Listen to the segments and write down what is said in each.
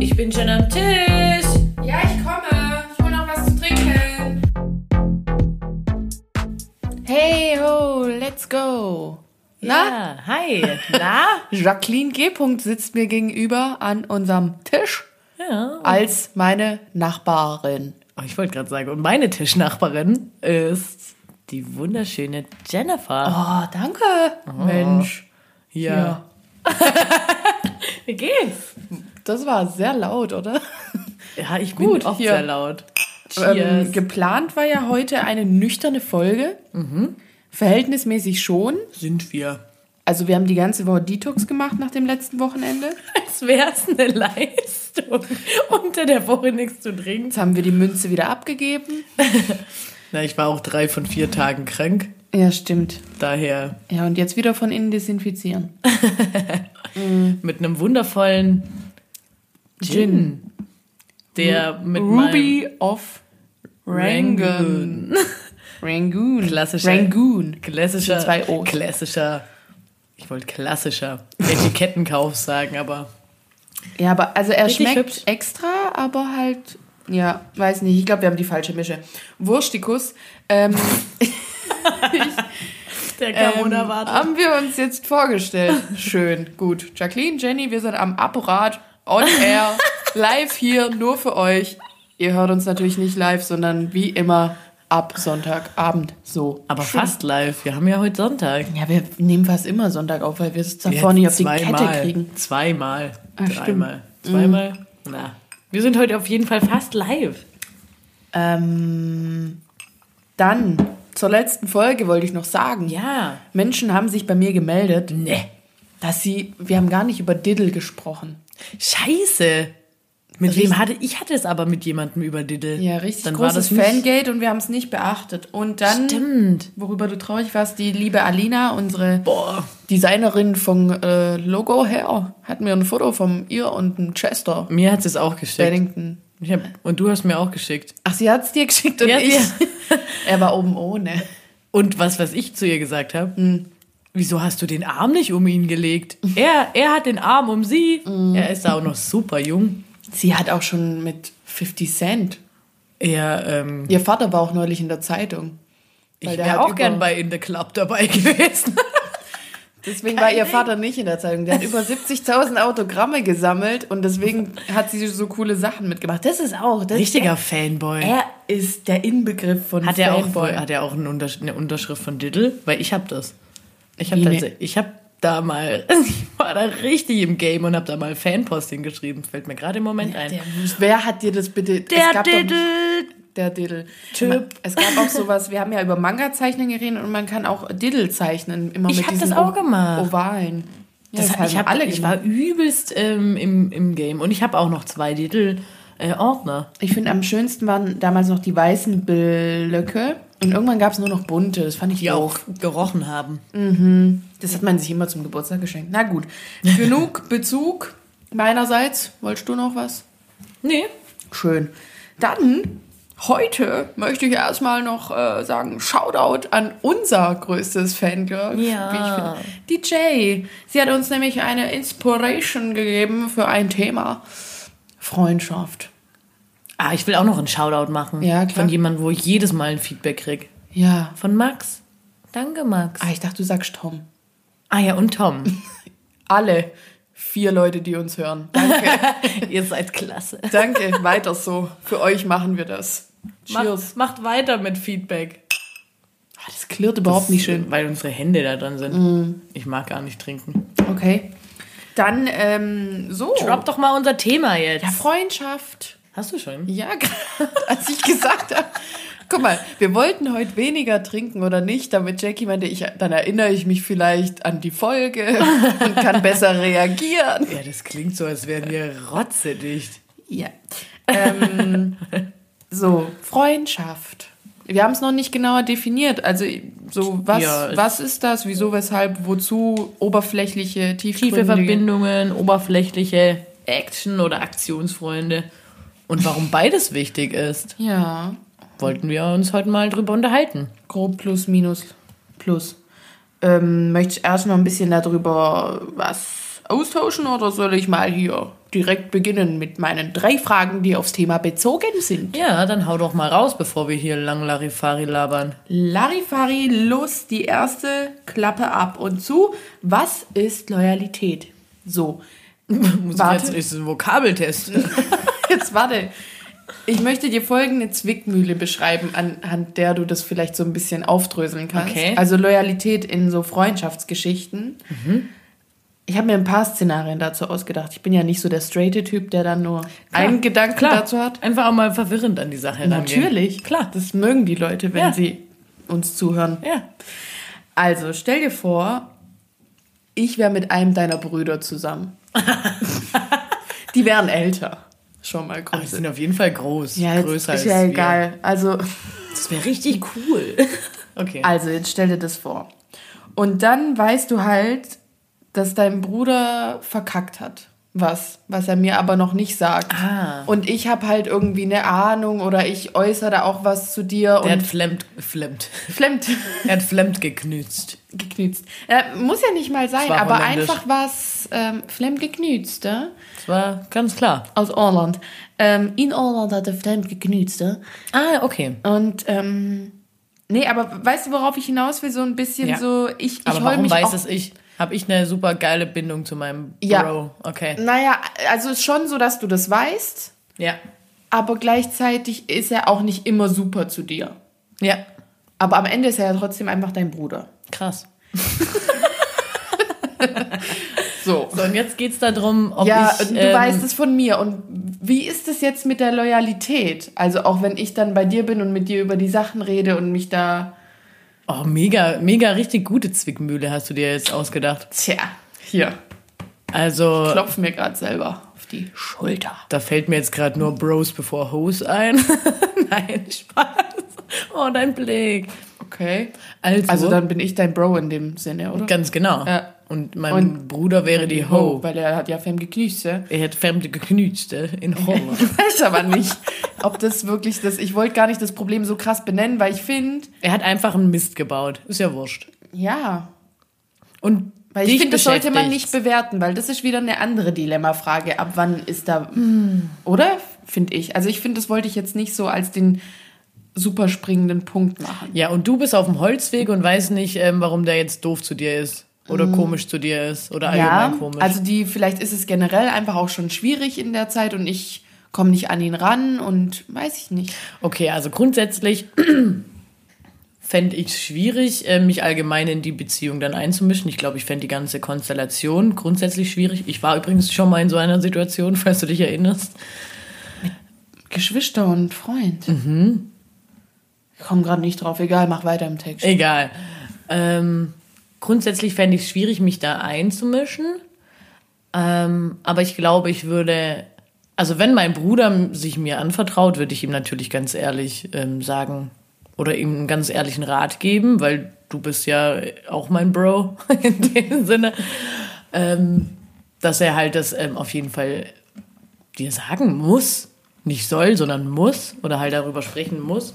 Ich bin schon am Tisch. Ja, ich komme. Ich hole noch was zu trinken. Hey ho, let's go. Ja, hi. Na? Jacqueline G. sitzt mir gegenüber an unserem Tisch Ja. als meine Nachbarin. Oh, ich wollte gerade sagen, und meine Tischnachbarin ist die wunderschöne Jennifer. Oh, danke. Mensch. ja. Wie geht's? Das war sehr laut, oder? Ja, ich bin Gut, oft hier. sehr laut. Ähm, geplant war ja heute eine nüchterne Folge. Verhältnismäßig schon. Sind wir. Also wir haben die ganze Woche Detox gemacht nach dem letzten Wochenende. Als wär's eine Leistung, unter der Woche nichts zu trinken. Jetzt haben wir die Münze wieder abgegeben. Na, ich war auch drei von vier Tagen krank. Ja, stimmt. Daher Ja, und jetzt wieder von innen desinfizieren. mit einem wundervollen Gin. Der mit Ruby of Rangoon. Rangoon. Klassischer- Rangoon. klassischer, zwei O's. klassischer, ich wollte klassischer Etikettenkauf sagen, aber Ja, aber also er schmeckt hübsch. extra, aber halt, ja, weiß nicht. Ich glaube, wir haben die falsche Mische. Wurstikus. Ähm, der kam ähm, unerwartet. haben wir uns jetzt vorgestellt. Schön, gut. Jacqueline, Jenny, wir sind am Apparat, on air, live hier, nur für euch. Ihr hört uns natürlich nicht live, sondern wie immer ab Sonntagabend. So. aber Schön. fast live. Wir haben ja heute Sonntag. Ja, wir nehmen fast immer Sonntag auf, weil wir es Wir davor nicht auf die Kette kriegen. Zweimal. Ah, stimmt. dreimal. Zweimal? Na. Wir sind heute auf jeden Fall fast live. Ähm, dann zur letzten Folge wollte ich noch sagen. Ja. Menschen haben sich bei mir gemeldet, Ne. dass sie, wir haben gar nicht über Diddle gesprochen. Scheiße. Mit Richtig- wem hatte ich hatte es aber mit jemandem über Diddle. Ja, richtig Dann war großes das nicht- Fangate und wir haben es nicht beachtet. Und dann, Stimmt. worüber du traurig warst, die liebe Alina, unsere Boah. Designerin vom äh, Logo her, hat mir ein Foto von ihr und dem Chester Mir hat sie es auch geschickt. Ich hab, und du hast mir auch geschickt. Ach, sie hat es dir geschickt und Ja, ich. er war oben ohne. Und was, was ich zu ihr gesagt habe, Hm. wieso hast du den Arm nicht um ihn gelegt? Er, er hat den Arm um sie. Hm. Er ist auch noch super jung. Sie hat auch schon mit 50 Cent. Er, ähm, Ihr Vater war auch neulich in der Zeitung. ich wäre auch gern bei In the Club dabei gewesen. Deswegen war ihr Vater nicht in der Zeitung. Der hat über 70.000 Autogramme gesammelt und deswegen hat sie so coole Sachen mitgemacht. Das ist auch das Richtiger Fanboy. Er ist der Inbegriff von hat er auch, Fanboy. hat er auch eine Untersch- eine Unterschrift von Diddle? Weil ich habe das. Ich habe Wie ne- ich habe da mal, ich war da richtig im Game und habe da mal Fanposting geschrieben. Fällt mir gerade im Moment ein. der, wer hat dir das bitte? Der Diddle. Der Diddle. Typ. Es gab auch sowas, wir haben ja über Manga-Zeichnen geredet und man kann auch Diddle zeichnen. Immer Ich mit hab diesen das auch gemacht. Ovalen. Ja, Das das, hat, ich, hab, alle ich gemacht. war übelst ähm, im, im Game. Und ich habe auch noch zwei Diddle-Ordner. Ich finde, am schönsten waren damals noch die weißen Blöcke. Und irgendwann gab es nur noch bunte. Das fand ich die auch gerochen haben. Das hat man sich immer zum Geburtstag geschenkt. Na gut. Genug Bezug meinerseits. Wolltest du noch was? Nee. Schön. Dann, heute möchte ich erstmal noch äh, sagen, Shoutout an unser größtes Fangirl. Ja. Wie ich finde. Jay. Sie hat uns nämlich eine Inspiration gegeben für ein Thema. Freundschaft. Ah, ich will auch noch einen Shoutout machen. Ja, klar. Von jemandem, wo ich jedes Mal ein Feedback krieg. Ja. Von Max. Danke, Max. Ah, ich dachte, du sagst Tom. Ah ja, und Tom. Alle vier Leute, die uns hören. Danke. Ihr seid klasse. Danke. Weiter so. Für euch machen wir das. Cheers. Macht, macht weiter mit Feedback. Ah, das klirrt überhaupt nicht schön. Weil unsere Hände da dran sind. Ich mag gar nicht trinken. Okay. Dann, ähm, so. Drop doch mal unser Thema jetzt. Ja, Freundschaft. Hast du schon? Ja, gerade als ich gesagt habe. Guck mal, wir wollten heute weniger trinken oder nicht, damit Jackie meinte, ich, dann erinnere ich mich vielleicht an die Folge und kann besser reagieren. Ja, das klingt so, als wären wir rotzedicht. Ja. Ähm, so, Freundschaft. Wir haben es noch nicht genauer definiert. Also, so, was, Ja, was ist das? Wieso, weshalb, wozu? Oberflächliche, Tiefe. Verbindungen, oberflächliche Action- oder Aktionsfreunde. Und warum beides wichtig ist, Ja, wollten wir uns heute mal drüber unterhalten. grob plus, minus, plus. Ähm, möchtest du erst noch ein bisschen darüber was austauschen oder soll ich mal hier direkt beginnen mit meinen drei Fragen, die aufs Thema bezogen sind? Ja, dann hau doch mal raus, bevor wir hier lang Larifari labern. Larifari, los, die erste Klappe ab und zu. Was ist Loyalität? So, Muss Warte. ich jetzt nicht so einen Vokabeltest? jetzt warte. Ich möchte dir folgende Zwickmühle beschreiben, anhand der du das vielleicht so ein bisschen aufdröseln kannst. Okay. Also Loyalität in so Freundschaftsgeschichten. Ich habe mir ein paar Szenarien dazu ausgedacht. Ich bin ja nicht so der straighte Typ, der dann nur einen Gedanken Klar. dazu hat. Einfach auch mal verwirrend an die Sache rangehen. Natürlich, klar. Das mögen die Leute, wenn Ja. sie uns zuhören. Ja. Also, stell dir vor, ich wäre mit einem deiner Brüder zusammen. die wären älter. Schon mal Aber die sind auf jeden Fall groß. Ja, größer ist als ja wir. egal. Also, Das wäre richtig cool. Okay. also, jetzt stell dir das vor. Und dann weißt du halt, dass dein Bruder verkackt hat. Was, was er mir aber noch nicht sagt. Ah. Und ich habe halt irgendwie eine Ahnung oder ich äußere da auch was zu dir Der hat flemmt, flemmt. flemmt. Er hat flemmt geknützt. geknützt. Äh, muss ja nicht mal sein, aber einfach was ähm, flemmt geknützt, äh? Das war ganz klar. aus Irland. Ähm, in Irland hat er flemmt geknützt, äh? Ah, okay. Und ähm, nee, aber weißt du, worauf ich hinaus will? So ein bisschen Ja. so, ich, ich Aber warum mich weiß auch. es ich? Habe ich eine super geile Bindung zu meinem Ja. Bro? Okay. Naja, also ist schon so, dass du das weißt, Ja. aber gleichzeitig ist er auch nicht immer super zu dir. Ja. Aber am Ende ist er ja trotzdem einfach dein Bruder. Krass. So. So, und jetzt geht's darum, ob ja, ich. du ähm, weißt es von mir. Und wie ist es jetzt mit der Loyalität? Also auch wenn ich dann bei dir bin und mit dir über die Sachen rede und mich da. Oh, mega, mega richtig gute Zwickmühle hast du dir jetzt ausgedacht. Tja, hier. Also, Klopf mir gerade selber auf die Schulter. da fällt mir jetzt gerade nur Bros before Hoes ein. Nein, Spaß. Oh, dein Blick. Okay. Also, Also dann bin ich dein Bro in dem Sinne, oder? ganz genau. Ja. Und mein Und- Bruder wäre die Ho. Weil er hat ja fem geknüst, ja? Er hat fremde geknütste in Holland. Ich weiß aber nicht, ob das wirklich das. Ich wollte gar nicht das Problem so krass benennen, weil ich finde, er hat einfach einen Mist gebaut. Ist ja wurscht. ja. Und Weil ich finde, das sollte man nicht bewerten, weil das ist wieder eine andere Dilemmafrage. Ab wann ist da. Oder? Finde ich. Also ich finde, das wollte ich jetzt nicht so als den super springenden Punkt machen. Ja, und du bist auf dem Holzweg und weißt nicht, ähm, warum der jetzt doof zu dir ist. Oder komisch zu dir ist. Oder Ja, allgemein komisch. also die, vielleicht ist es generell einfach auch schon schwierig in der Zeit und ich komme nicht an ihn ran und weiß ich nicht. Okay, also grundsätzlich fände ich es schwierig, äh, mich allgemein in die Beziehung dann einzumischen. Ich glaube, ich fände die ganze Konstellation grundsätzlich schwierig. Ich war übrigens schon mal in so einer Situation, falls du dich erinnerst. Geschwister und Freund. Ich komme gerade nicht drauf. Egal, mach weiter im Text. Egal. Ähm, grundsätzlich fände ich es schwierig, mich da einzumischen. Ähm, aber ich glaube, ich würde, also wenn mein Bruder sich mir anvertraut, würde ich ihm natürlich ganz ehrlich ähm, sagen oder ihm einen ganz ehrlichen Rat geben, weil du bist ja auch mein Bro in dem Sinne, ähm, dass er halt das ähm, auf jeden Fall dir sagen muss. Nicht soll, sondern muss oder halt darüber sprechen muss.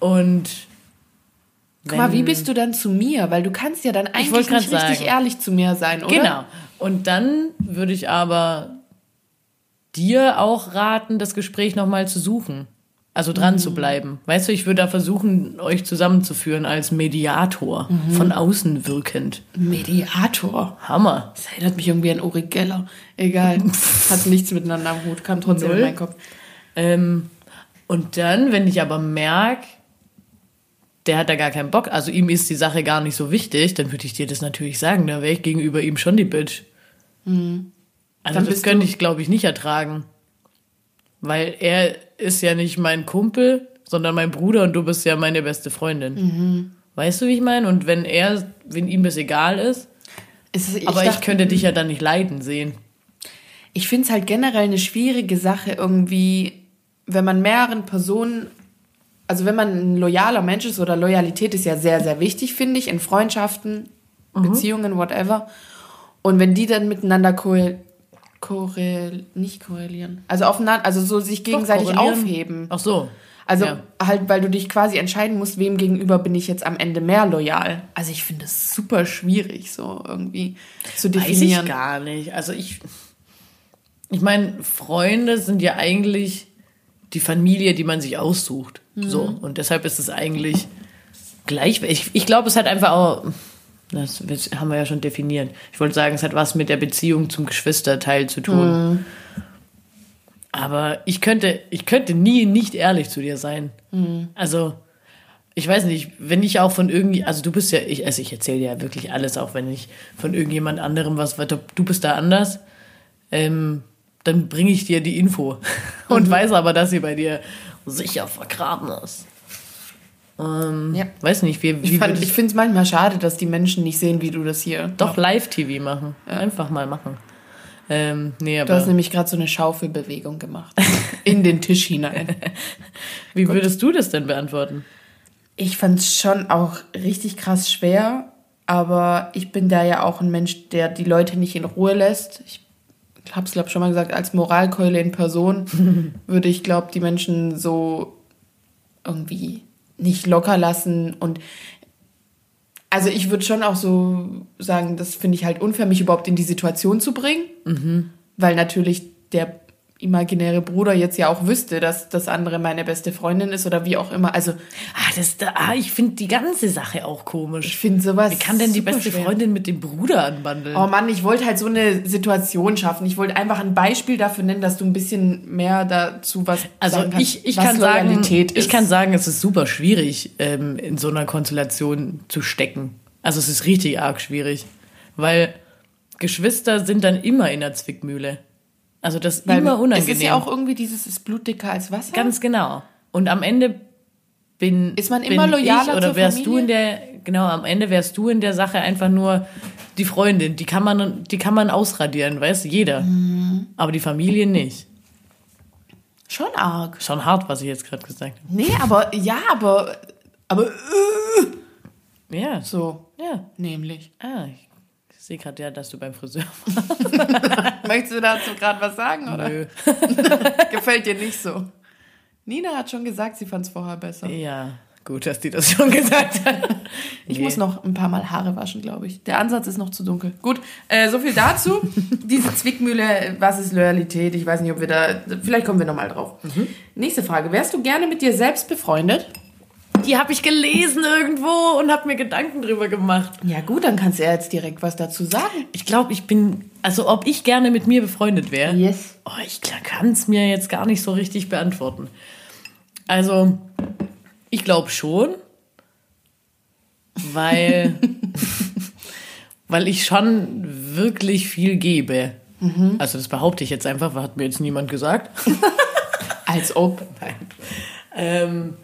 Und Guck mal, wie bist du dann zu mir? Weil du kannst ja dann eigentlich nicht grad richtig sagen. ehrlich zu mir sein, oder? Genau. Und dann würde ich aber dir auch raten, das Gespräch nochmal zu suchen. Also dran Mhm. zu bleiben. Weißt du, ich würde da versuchen, euch zusammenzuführen als Mediator, Mhm. von außen wirkend. Mediator. Hammer. Das erinnert mich irgendwie an Uri Geller. Egal. Hat nichts miteinander am Hut, kam trotzdem Null. in meinen Kopf. Ähm, und dann, wenn ich aber merke, der hat da gar keinen Bock, also ihm ist die Sache gar nicht so wichtig, dann würde ich dir das natürlich sagen. Da wäre ich gegenüber ihm schon die Bitch. Also Dann das könnte ich, glaube ich, nicht ertragen. Weil er ist ja nicht mein Kumpel, sondern mein Bruder und du bist ja meine beste Freundin. Mhm. Weißt du, wie ich meine? Und wenn er, wenn ihm das egal ist, ist, aber ich, dachte- könnte dich ja dann nicht leiden sehen. Ich finde es halt generell eine schwierige Sache irgendwie, wenn man mehreren Personen, also wenn man ein loyaler Mensch ist oder Loyalität ist ja sehr, sehr wichtig, finde ich, in Freundschaften, Mhm. Beziehungen, whatever. Und wenn die dann miteinander korrel, korrel, nicht korrelieren, also aufeinander, also so sich gegenseitig aufheben. Ach so. Also Ja. halt, weil du dich quasi entscheiden musst, wem gegenüber bin ich jetzt am Ende mehr loyal. Also ich finde es super schwierig, so irgendwie zu Weiß definieren. ich gar nicht. Also ich, ich meine, Freunde sind ja eigentlich die Familie, die man sich aussucht. So. Und deshalb ist es eigentlich gleich. Ich, ich glaube, es hat einfach auch, das haben wir ja schon definiert. Ich wollte sagen, es hat was mit der Beziehung zum Geschwisterteil zu tun. Aber ich könnte, ich könnte nie nicht ehrlich zu dir sein. Also, ich weiß nicht, wenn ich auch von irgendwie, also du bist ja, ich, also ich erzähle ja wirklich alles, auch wenn ich von irgendjemand anderem was, du bist da anders, ähm, dann bringe ich dir die Info und weiß aber, dass sie bei dir sicher vergraben ist. Ähm, Ja. Weiß nicht, wie, wie Ich, fand- ich finde es manchmal schade, dass die Menschen nicht sehen, wie du das hier. doch Live-TV machen. Einfach mal machen. Ähm, nee, Du hast nämlich gerade so eine Schaufelbewegung gemacht. In den Tisch hinein. wie würdest du das denn beantworten? Ich fand es schon auch richtig krass schwer, aber ich bin da ja auch ein Mensch, der die Leute nicht in Ruhe lässt. Ich habe es, glaube ich, schon mal gesagt, als Moralkeule in Person würde ich, glaube die Menschen so irgendwie nicht locker lassen. Und also ich würde schon auch so sagen, das finde ich halt unfair, mich überhaupt in die Situation zu bringen, weil natürlich der imaginäre Bruder jetzt ja auch wüsste, dass das andere meine beste Freundin ist oder wie auch immer. Also Ah, das, da, ah ich finde die ganze Sache auch komisch. ich finde sowas. Wie kann denn die beste schwer. Freundin mit dem Bruder anbandeln? Oh Mann, ich wollte halt so eine Situation schaffen. Ich wollte einfach ein Beispiel dafür nennen, dass du ein bisschen mehr dazu was Also sagen kannst, ich, ich kann sagen, Loyalität ich ist. kann sagen, es ist super schwierig, ähm, in so einer Konstellation zu stecken. Also es ist richtig arg schwierig, weil Geschwister sind dann immer in der Zwickmühle. Also das ist immer unangenehm. Es ist ja auch irgendwie dieses, ist Blut dicker als Wasser. ganz genau. Und am Ende bin Ist man bin immer loyaler ich, oder wärst du Familie? in der genau am Ende wärst du in der Sache einfach nur die Freundin. Die kann man die kann man ausradieren, weißt du, jeder. Mhm. Aber die Familie nicht. Schon arg. Schon hart, was ich jetzt gerade gesagt habe. Nee, aber, ja, aber, aber, äh, Ja, so, ja. nämlich. Ah, ich sehe gerade ja, dass du beim Friseur Möchtest du dazu gerade was sagen, oder? Nö. Gefällt dir nicht so? Nina hat schon gesagt, sie fand es vorher besser. Ja, gut, dass die das schon gesagt hat. Ich Nee. muss noch ein paar Mal Haare waschen, glaube ich. Der Ansatz ist noch zu dunkel. Gut, äh, so viel dazu. Diese Zwickmühle, was ist Loyalität? Ich weiß nicht, ob wir da. Vielleicht kommen wir nochmal drauf. Nächste Frage. Wärst du gerne mit dir selbst befreundet? Die habe ich gelesen irgendwo und habe mir Gedanken drüber gemacht. Ja, gut, dann kannst du ja jetzt direkt was dazu sagen. Ich glaube, ich bin, also ob ich gerne mit mir befreundet wäre. Yes. Oh, ich kann es mir jetzt gar nicht so richtig beantworten. Also, ich glaube schon, weil, weil ich schon wirklich viel gebe. Also das behaupte ich jetzt einfach, hat mir jetzt niemand gesagt. Als ob. Nein. Ähm,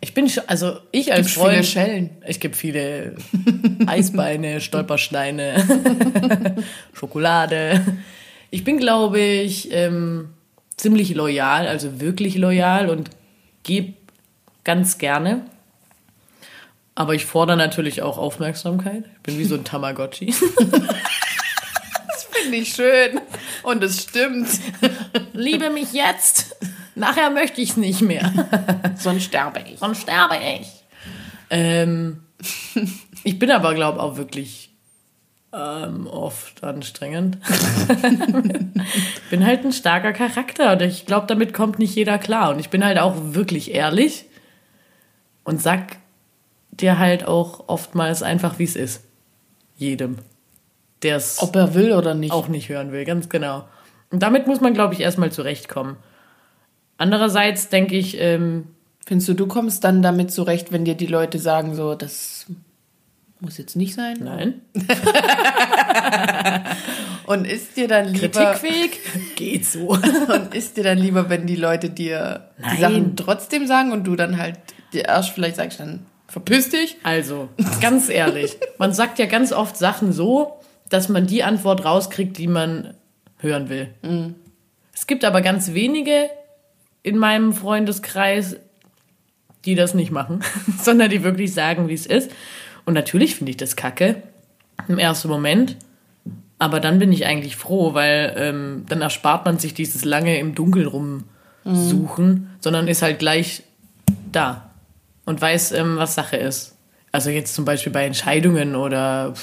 ich bin schon, also ich als Gibt's Freund. viele Schellen. Ich gebe viele Eisbeine, Stolpersteine, Schokolade. Ich bin, glaube ich, ähm, ziemlich loyal, also wirklich loyal und gebe ganz gerne. Aber ich fordere natürlich auch Aufmerksamkeit. Ich bin wie so ein Tamagotchi. Das finde ich schön. Und es stimmt. Liebe mich jetzt. Nachher möchte ich es nicht mehr. Sonst sterbe ich. Sonst sterbe ich. Ähm, ich bin aber, glaube ich, auch wirklich ähm, oft anstrengend. bin halt ein starker Charakter und ich glaube, damit kommt nicht jeder klar. Und ich bin halt auch wirklich ehrlich und sag dir halt auch oftmals einfach, wie es ist. Jedem, der es Ob er will oder nicht. auch nicht hören will, ganz genau. Und damit muss man, glaube ich, erstmal zurechtkommen. Andererseits denke ich, ähm, Findest du, du kommst dann damit zurecht, wenn dir die Leute sagen, so, das muss jetzt nicht sein? nein, Und ist dir dann lieber. kritikfähig geht so. Und ist dir dann lieber, wenn die Leute dir Nein. die Sachen trotzdem sagen und du dann halt dir erst vielleicht sagst, dann verpiss dich? Also, ganz ehrlich, man sagt ja ganz oft Sachen so, dass man die Antwort rauskriegt, die man hören will. Es gibt aber ganz wenige in meinem Freundeskreis, die das nicht machen, sondern die wirklich sagen, wie es ist. Und natürlich finde ich das kacke im ersten Moment. Aber dann bin ich eigentlich froh, weil ähm, dann erspart man sich dieses lange im Dunkeln rumsuchen, sondern ist halt gleich da und weiß, ähm, was Sache ist. Also jetzt zum Beispiel bei Entscheidungen oder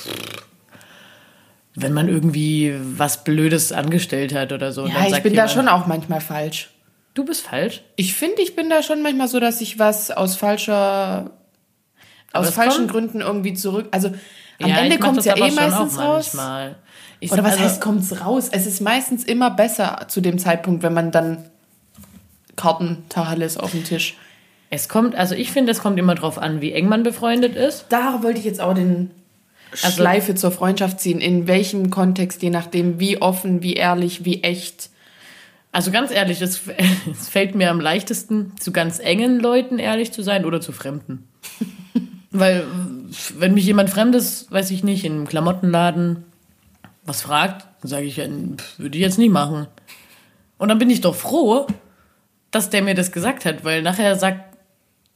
wenn man irgendwie was Blödes angestellt hat oder so. Ja, ich bin da schon auch manchmal falsch. Du bist falsch? Ich finde, ich bin da schon manchmal so, dass ich was aus falscher, aus falschen kommt, Gründen irgendwie zurück. Also am ja, Ende kommt es ja eh meistens raus. Manchmal. Ich Oder was also, heißt, kommt es raus? Es ist meistens immer besser zu dem Zeitpunkt, wenn man dann Karten Tacheles auf dem Tisch. Es kommt, also ich finde, es kommt immer drauf an, wie eng man befreundet ist. Da wollte ich jetzt auch den also, Schleife zur Freundschaft ziehen. In welchem Kontext, je nachdem, wie offen, wie ehrlich, wie echt. Also ganz ehrlich, es, es fällt mir am leichtesten, zu ganz engen Leuten ehrlich zu sein oder zu Fremden. Weil, wenn mich jemand Fremdes, weiß ich nicht, in einem Klamottenladen was fragt, dann sage ich, würde ich jetzt nicht machen. Und dann bin ich doch froh, dass der mir das gesagt hat, weil nachher sagt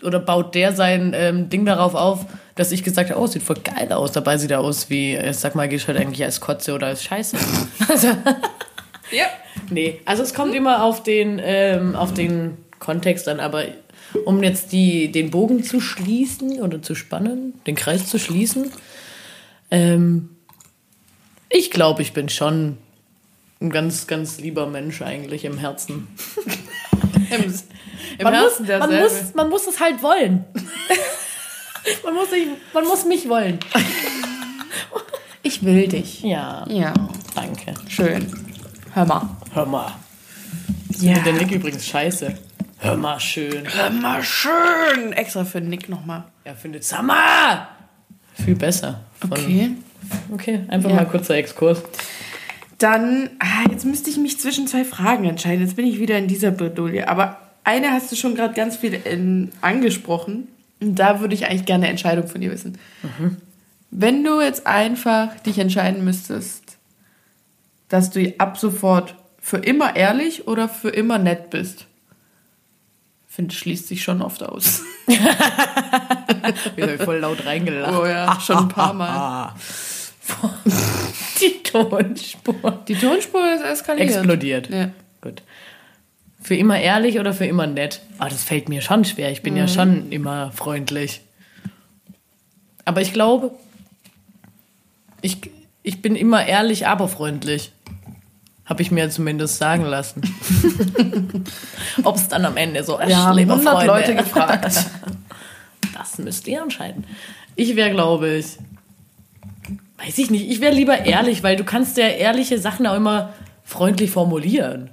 oder baut der sein ähm, Ding darauf auf, dass ich gesagt habe, oh, sieht voll geil aus. Dabei sieht er aus wie, ich sag mal, gehst halt eigentlich als Kotze oder als Scheiße. Also, ja. Nee, also es kommt immer auf den, ähm, auf den Kontext an, aber um jetzt die, den Bogen zu schließen oder zu spannen, den Kreis zu schließen, ähm, ich glaube, ich bin schon ein ganz, ganz lieber Mensch eigentlich im Herzen. Im, im man, Herzen muss, man, muss, man muss es halt wollen. man, muss sich, man muss mich wollen. Ich will dich. Ja. Ja. Danke. Schön. Hör mal. Hör mal. Ja. Der Nick übrigens scheiße. Hör mal schön. Hör mal schön. Extra für Nick nochmal. Er findet Summer viel besser. Von, okay. Okay, einfach ja. mal kurzer Exkurs. Dann, ah, jetzt müsste ich mich zwischen zwei Fragen entscheiden. Jetzt bin ich wieder in dieser Bredouille. Aber eine hast du schon gerade ganz viel in, angesprochen. Und da würde ich eigentlich gerne eine Entscheidung von dir wissen. Mhm. Wenn du jetzt einfach dich entscheiden müsstest, dass du ab sofort für immer ehrlich oder für immer nett bist. Finde, schließt sich schon oft aus. Wieder voll laut reingelacht. Oh ja, schon ein paar Mal. Die Tonspur. Die Tonspur ist eskaliert. Explodiert. Ja. Gut. Für immer ehrlich oder für immer nett? Ah, das fällt mir schon schwer. Ich bin mhm. ja schon immer freundlich. Aber ich glaube, ich, ich bin immer ehrlich, aber freundlich. Habe ich mir zumindest sagen lassen. Ob es dann am Ende so ist. Wir haben 100 Freunde. Leute gefragt. Das müsst ihr entscheiden. Ich wäre, glaube ich, weiß ich nicht, ich wäre lieber ehrlich, weil du kannst ja ehrliche Sachen auch immer freundlich formulieren.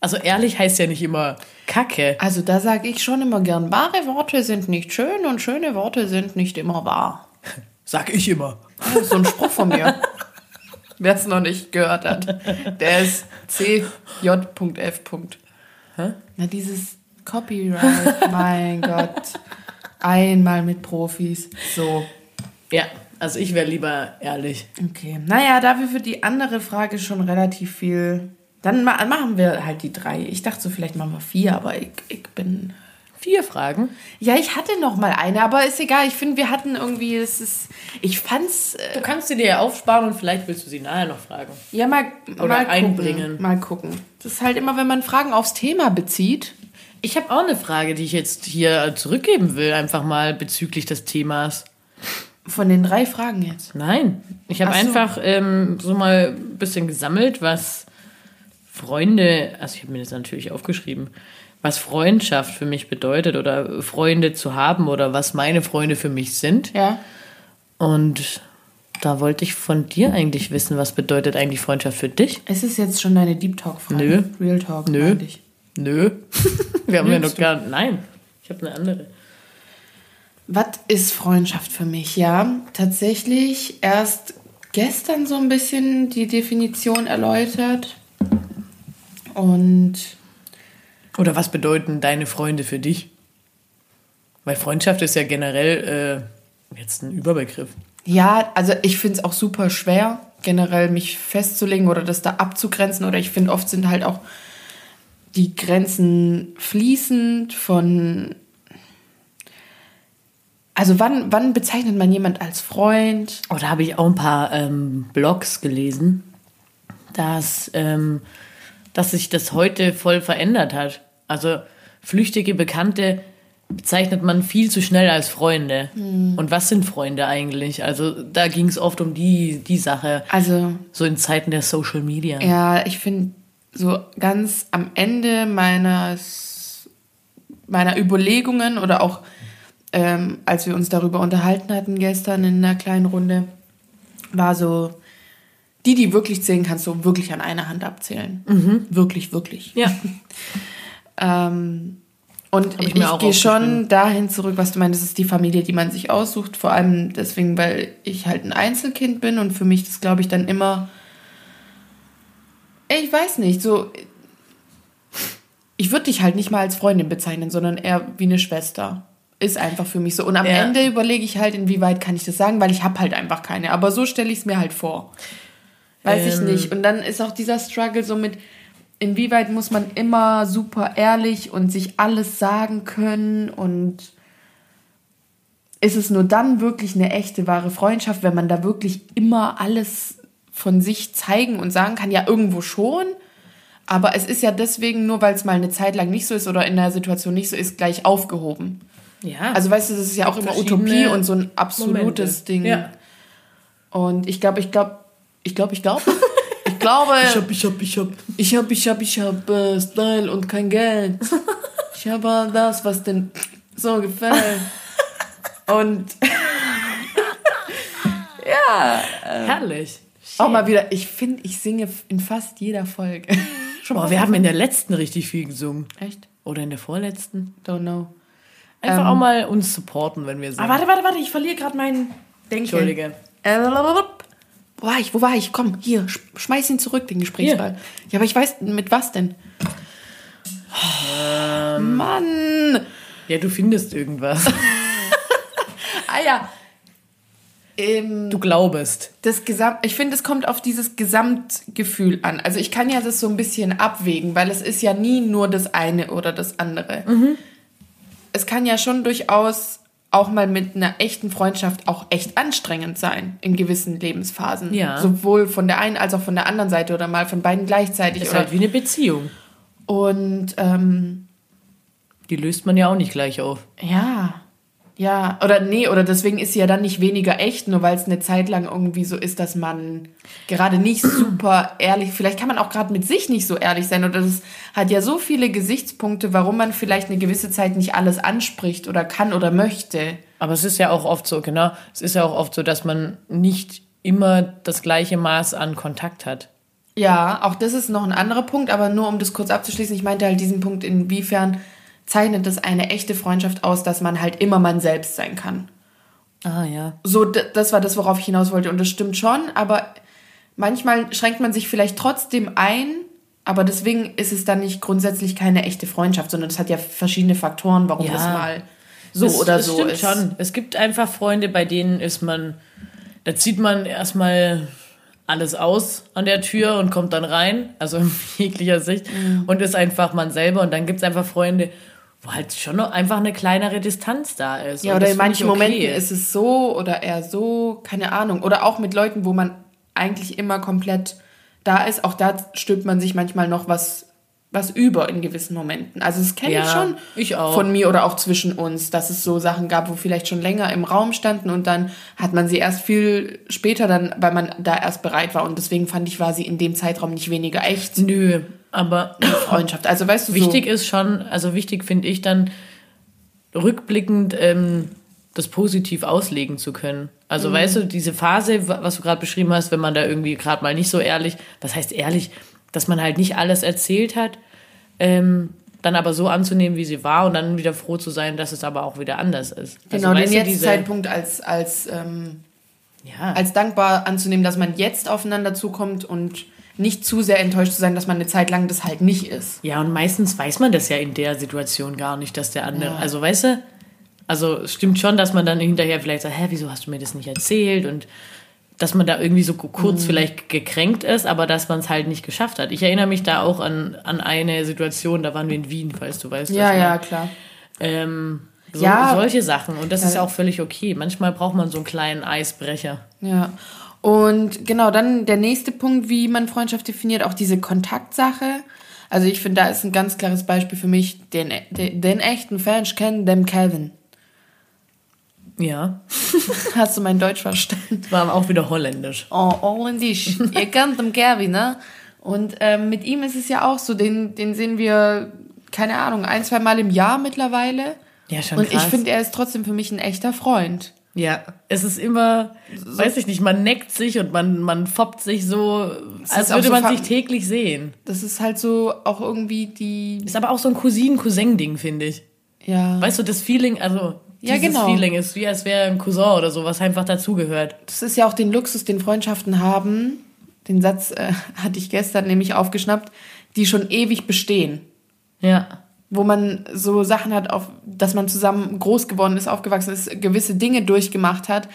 Also ehrlich heißt ja nicht immer Kacke. Also da sage ich schon immer gern, wahre Worte sind nicht schön und schöne Worte sind nicht immer wahr. Sag ich immer. Das ist so ein Spruch von mir. Wer es noch nicht gehört hat. Der ist CJ.F. Hä? Na, dieses Copyright, mein Gott. Einmal mit Profis. So. Ja, also ich wäre lieber ehrlich. Okay. Naja, dafür für die andere Frage schon relativ viel. Dann machen wir halt die drei. Ich dachte so, vielleicht machen wir vier, aber ich, ich bin. Vier Fragen? Ja, ich hatte noch mal eine, aber ist egal. Ich finde, wir hatten irgendwie, es ist, ich fand's. Äh, du kannst sie dir ja aufsparen und vielleicht willst du sie nachher noch fragen. Ja, mal, Oder mal einbringen. Gucken, mal gucken. Das ist halt immer, wenn man Fragen aufs Thema bezieht. Ich habe auch eine Frage, die ich jetzt hier zurückgeben will, einfach mal bezüglich des Themas. Von den drei Fragen jetzt? Nein. Ich habe so. einfach ähm, so mal ein bisschen gesammelt, was Freunde, also ich habe mir das natürlich aufgeschrieben, was Freundschaft für mich bedeutet oder Freunde zu haben oder was meine Freunde für mich sind. Ja. Und da wollte ich von dir eigentlich wissen, was bedeutet eigentlich Freundschaft für dich? Es ist jetzt schon deine Deep Talk-Frage. Nö. Real Talk. Nö. Nö. Wir haben ja noch gar. Nein, ich habe eine andere. Was ist Freundschaft für mich? Ja, tatsächlich erst gestern so ein bisschen die Definition erläutert. Und. Oder was bedeuten deine Freunde für dich? Weil Freundschaft ist ja generell äh, jetzt ein Überbegriff. Ja, also ich finde es auch super schwer, generell mich festzulegen oder das da abzugrenzen. Oder ich finde, oft sind halt auch die Grenzen fließend von also wann, wann bezeichnet man jemand als Freund? Oder oh, habe ich auch ein paar ähm, Blogs gelesen, dass, ähm, dass sich das heute voll verändert hat. Also flüchtige Bekannte bezeichnet man viel zu schnell als Freunde. Und was sind Freunde eigentlich? Also da ging es oft um die, die Sache. Also So in Zeiten der Social Media. Ja, ich finde so ganz am Ende meines, meiner Überlegungen oder auch ähm, als wir uns darüber unterhalten hatten gestern in einer kleinen Runde, war so, die, die wirklich zählen, kannst du wirklich an einer Hand abzählen. Wirklich, wirklich. Ja. Ähm, und ich ich, gehe schon dahin zurück, was du meinst, das ist die Familie, die man sich aussucht. Vor allem deswegen, weil ich halt ein Einzelkind bin und für mich das, glaube ich, dann immer. Ich weiß nicht, so. Ich würde dich halt nicht mal als Freundin bezeichnen, sondern eher wie eine Schwester. Ist einfach für mich so. Und am Ja. Ende überlege ich halt, inwieweit kann ich das sagen, weil ich habe halt einfach keine. Aber so stelle ich es mir halt vor. Weiß ich Ähm. nicht. Und dann ist auch dieser Struggle so mit, inwieweit muss man immer super ehrlich und sich alles sagen können und ist es nur dann wirklich eine echte, wahre Freundschaft, wenn man da wirklich immer alles von sich zeigen und sagen kann? Ja, irgendwo schon. Aber es ist ja deswegen, nur weil es mal eine Zeit lang nicht so ist oder in der Situation nicht so ist, gleich aufgehoben. Ja. Also weißt du, das ist ja auch immer Utopie und so ein absolutes Momente. Ding. Ja. Und ich glaube, ich glaube, ich glaube, ich glaube, ich glaube, ich hab, ich hab, ich hab. ich habe, ich habe, ich habe äh, Style und kein Geld. Ich habe das, was denn so gefällt. Und ja, Herrlich. auch mal wieder, ich finde, ich singe in fast jeder Folge. Boah, wir haben in der letzten richtig viel gesungen. Echt? Oder in der vorletzten. Don't know. Einfach auch mal uns supporten, wenn wir singen. Ah, warte, warte, warte, ich verliere gerade meinen Denken. Entschuldige. Äh, Wo war ich? Wo war ich? Komm, hier, sch- schmeiß ihn zurück, den Gesprächsball. Ja, aber ich weiß, mit was denn? Mann! Ja, du findest irgendwas. Ah ja. Ähm, Du glaubest. das Gesamt, ich finde, es kommt auf dieses Gesamtgefühl an. Also ich kann ja das so ein bisschen abwägen, weil es ist ja nie nur das eine oder das andere. Es kann ja schon durchaus auch mal mit einer echten Freundschaft auch echt anstrengend sein in gewissen Lebensphasen. Ja. Sowohl von der einen als auch von der anderen Seite oder mal von beiden gleichzeitig. Ist Oder, halt wie eine Beziehung. und ähm, Die löst man ja auch nicht gleich auf. Ja. Ja, oder nee, oder deswegen ist sie ja dann nicht weniger echt, nur weil es eine Zeit lang irgendwie so ist, dass man gerade nicht super ehrlich, vielleicht kann man auch gerade mit sich nicht so ehrlich sein oder das hat ja so viele Gesichtspunkte, warum man vielleicht eine gewisse Zeit nicht alles anspricht oder kann oder möchte. Aber es ist ja auch oft so, genau. Es ist ja auch oft so, dass man nicht immer das gleiche Maß an Kontakt hat. Ja, auch das ist noch ein anderer Punkt, aber nur um das kurz abzuschließen, ich meinte halt diesen Punkt, inwiefern zeichnet das eine echte Freundschaft aus, dass man halt immer man selbst sein kann. Ah, ja. So, das war das, worauf ich hinaus wollte. Und das stimmt schon, aber manchmal schränkt man sich vielleicht trotzdem ein, aber deswegen ist es dann nicht grundsätzlich keine echte Freundschaft, sondern es hat ja verschiedene Faktoren, warum Ja. das mal so es, oder es so stimmt ist. schon. Es gibt einfach Freunde, bei denen ist man, da zieht man erstmal alles aus an der Tür und kommt dann rein, also in jeglicher Sicht, Mhm. und ist einfach man selber. Und dann gibt es einfach Freunde, wo halt schon einfach eine kleinere Distanz da ist. Ja, oder in manchen ich okay. Momenten ist es so oder eher so, keine Ahnung. Oder auch mit Leuten, wo man eigentlich immer komplett da ist. Auch da stülpt man sich manchmal noch was, was über in gewissen Momenten. Also das kenne ich Ja, schon ich von mir oder auch zwischen uns, dass es so Sachen gab, wo vielleicht schon länger im Raum standen und dann hat man sie erst viel später dann, weil man da erst bereit war. Und deswegen fand ich, war sie in dem Zeitraum nicht weniger echt Nö, aber Freundschaft. Also weißt du, wichtig so, ist schon, also wichtig finde ich dann, rückblickend ähm, das positiv auslegen zu können. Also Mhm. weißt du, diese Phase, wa- was du gerade beschrieben hast, wenn man da irgendwie gerade mal nicht so ehrlich, was heißt ehrlich, dass man halt nicht alles erzählt hat, ähm, dann aber so anzunehmen, wie sie war und dann wieder froh zu sein, dass es aber auch wieder anders ist. Also, genau, den weißt du, jetzt Zeitpunkt als, als ähm, ja, als dankbar anzunehmen, dass man jetzt aufeinander zukommt und nicht zu sehr enttäuscht zu sein, dass man eine Zeit lang das halt nicht ist. Ja, und meistens weiß man das ja in der Situation gar nicht, dass der andere, Ja. also weißt du, also es stimmt schon, dass man dann hinterher vielleicht sagt, hä, wieso hast du mir das nicht erzählt und dass man da irgendwie so Mhm. kurz vielleicht gekränkt ist, aber dass man es halt nicht geschafft hat. Ich erinnere mich da auch an, an eine Situation, da waren wir in Wien, falls du weißt. Ja, ja, man- klar. Ähm, so, Ja. solche Sachen. Und das ist Ja. auch völlig okay. Manchmal braucht man so einen kleinen Eisbrecher. Ja. Und genau, dann der nächste Punkt, wie man Freundschaft definiert, auch diese Kontaktsache. Also ich finde, da ist ein ganz klares Beispiel für mich, den, den, den echten Fans kennen dem Calvin. Ja. Hast du mein Deutsch verstanden? War auch wieder holländisch. Oh, holländisch. Ihr kennt den Calvin, ne? Und ähm, mit ihm ist es ja auch so, den, den sehen wir, keine Ahnung, ein, zwei Mal im Jahr mittlerweile. Ja, schon Und ich krass. finde, er ist trotzdem für mich ein echter Freund. Ja, es ist immer, weiß ich nicht, man neckt sich und man, man foppt sich so, als würde so man sich täglich sehen. Das ist halt so auch irgendwie die, Ist aber auch so ein Cousin-Cousin-Ding, finde ich. ja, Weißt du, das Feeling, also Ja, dieses genau. Feeling ist wie, als wäre ein Cousin oder so, was einfach dazugehört. das ist ja auch den Luxus, den Freundschaften haben. Den Satz äh, hatte ich gestern nämlich aufgeschnappt, die schon ewig bestehen. Ja. Wo man so Sachen hat, auf, dass man zusammen groß geworden ist, aufgewachsen ist, gewisse Dinge durchgemacht hat.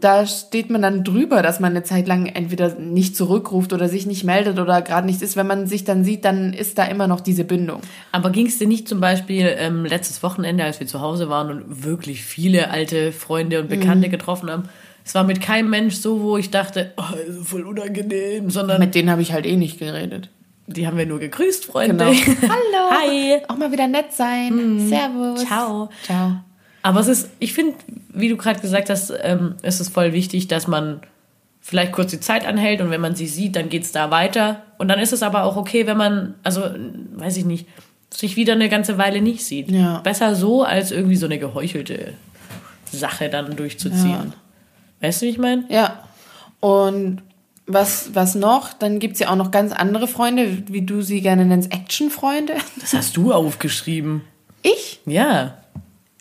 Da steht man dann drüber, dass man eine Zeit lang entweder nicht zurückruft oder sich nicht meldet oder gerade nicht ist. Wenn man sich dann sieht, dann ist da immer noch diese Bindung. Aber ging es dir nicht zum Beispiel ähm, letztes Wochenende, als wir zu Hause waren und wirklich viele alte Freunde und Mhm. Bekannte getroffen haben? Es war mit keinem Mensch so, wo ich dachte, oh, voll unangenehm, sondern Mit denen habe ich halt eh nicht geredet. Die haben wir nur gegrüßt, Freunde. Genau. Hallo. Hi. Auch mal wieder nett sein. Servus. Ciao. Ciao. Aber es ist, ich finde, wie du gerade gesagt hast, ähm, es ist voll wichtig, dass man vielleicht kurz die Zeit anhält und wenn man sie sieht, dann geht's da weiter. Und dann ist es aber auch okay, wenn man, also, weiß ich nicht, sich wieder eine ganze Weile nicht sieht. Ja. Besser so, als irgendwie so eine geheuchelte Sache dann durchzuziehen. Ja. Weißt du, wie ich meine? Ja. Und was, was noch? Dann gibt's ja auch noch ganz andere Freunde, wie du sie gerne nennst, Action-Freunde. Das hast du aufgeschrieben. Ich? Ja,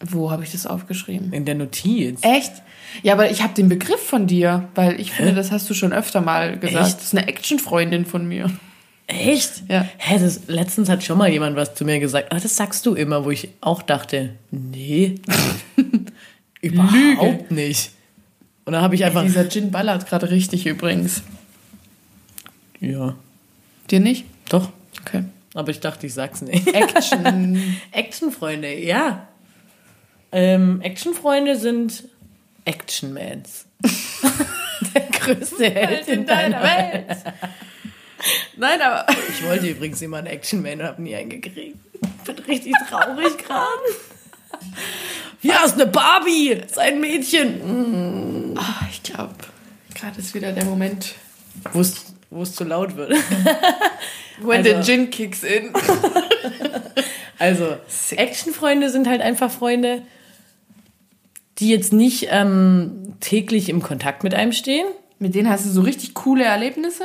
Wo habe ich das aufgeschrieben? in der Notiz. Echt? Ja, aber ich habe den Begriff von dir, weil ich finde, das hast du schon öfter mal gesagt. Echt? Das ist eine Actionfreundin von mir. Echt? Ja. Hä, das, letztens hat schon mal jemand was zu mir gesagt. Ah, das sagst du immer, wo ich auch dachte, nee, überhaupt nicht. Und dann habe ich einfach, Dieser Gin ballert gerade richtig übrigens. ja, Dir nicht? doch. Okay. Aber ich dachte, ich sag's nicht. Action. Actionfreunde, ja. Ähm, Actionfreunde sind Actionmans. Der größte Held in deiner Welt. Nein, aber. Ich wollte übrigens immer einen Actionman und habe nie einen gekriegt. Ich bin richtig traurig gerade. Hier ist eine Barbie, ist ein Mädchen. Glaube, gerade ist wieder der Moment. Wo es, zu laut wird. When Also- the gin kicks in. Also, Actionfreunde sind halt einfach Freunde, die jetzt nicht ähm, täglich im Kontakt mit einem stehen, Mit denen hast du so richtig coole Erlebnisse?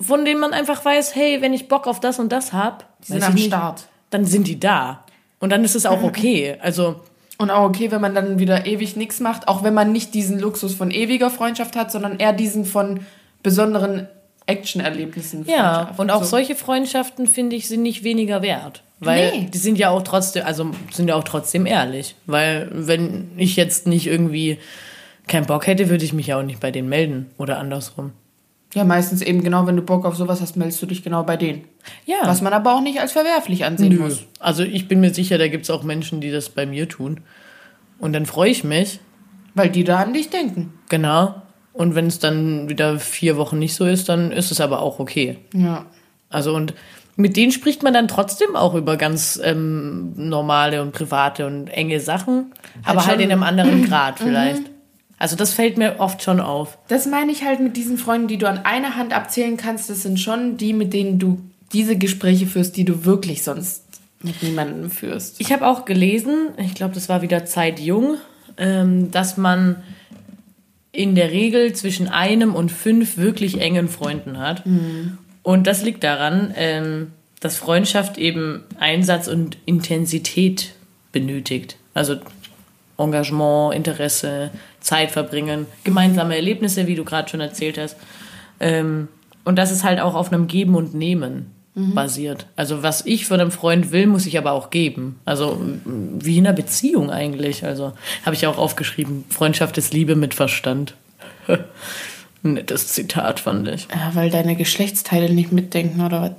von denen man einfach weiß, hey, wenn ich Bock auf das und das hab, Die sind am ich nicht, Start. dann sind die da. Und dann ist es auch okay. Also, Und auch okay, wenn man dann wieder ewig nichts macht, auch wenn man nicht diesen Luxus von ewiger Freundschaft hat, sondern eher diesen von besonderen Action-Erlebnissen. Ja, und auch So. solche Freundschaften, finde ich, sind nicht weniger wert. Weil Nee. die sind ja auch trotzdem, also sind ja auch trotzdem ehrlich. Weil wenn ich jetzt nicht irgendwie keinen Bock hätte, würde ich mich ja auch nicht bei denen melden. Oder andersrum. Ja, meistens eben genau, wenn du Bock auf sowas hast, meldest du dich genau bei denen. Ja. Was man aber auch nicht als verwerflich ansehen Nö. muss. Also ich bin mir sicher, da gibt es auch Menschen, die das bei mir tun. Und dann freue ich mich. Weil die da an dich denken. Genau. Und wenn es dann wieder vier Wochen nicht so ist, dann ist es aber auch okay. Ja. Also und mit denen spricht man dann trotzdem auch über ganz ähm, normale und private und enge Sachen, aber halt in einem anderen Grad vielleicht. Also das fällt mir oft schon auf. Das meine ich halt mit diesen Freunden, die du an einer Hand abzählen kannst. Das sind schon die, mit denen du diese Gespräche führst, die du wirklich sonst mit niemandem führst. Ich habe auch gelesen, ich glaube, das war wieder Zeit jung, ähm, dass man in der Regel zwischen einem und fünf wirklich engen Freunden hat. Und das liegt daran, ähm, dass Freundschaft eben Einsatz und Intensität benötigt. Also Engagement, Interesse, Zeit verbringen, gemeinsame Erlebnisse, wie du gerade schon erzählt hast. Ähm, und das ist halt auch auf einem Geben und Nehmen basiert. Also was ich von einem Freund will, muss ich aber auch geben. Also wie in einer Beziehung eigentlich. Also habe ich auch aufgeschrieben, Freundschaft ist Liebe mit Verstand. Nettes Zitat fand ich. Ja, weil deine Geschlechtsteile nicht mitdenken oder was?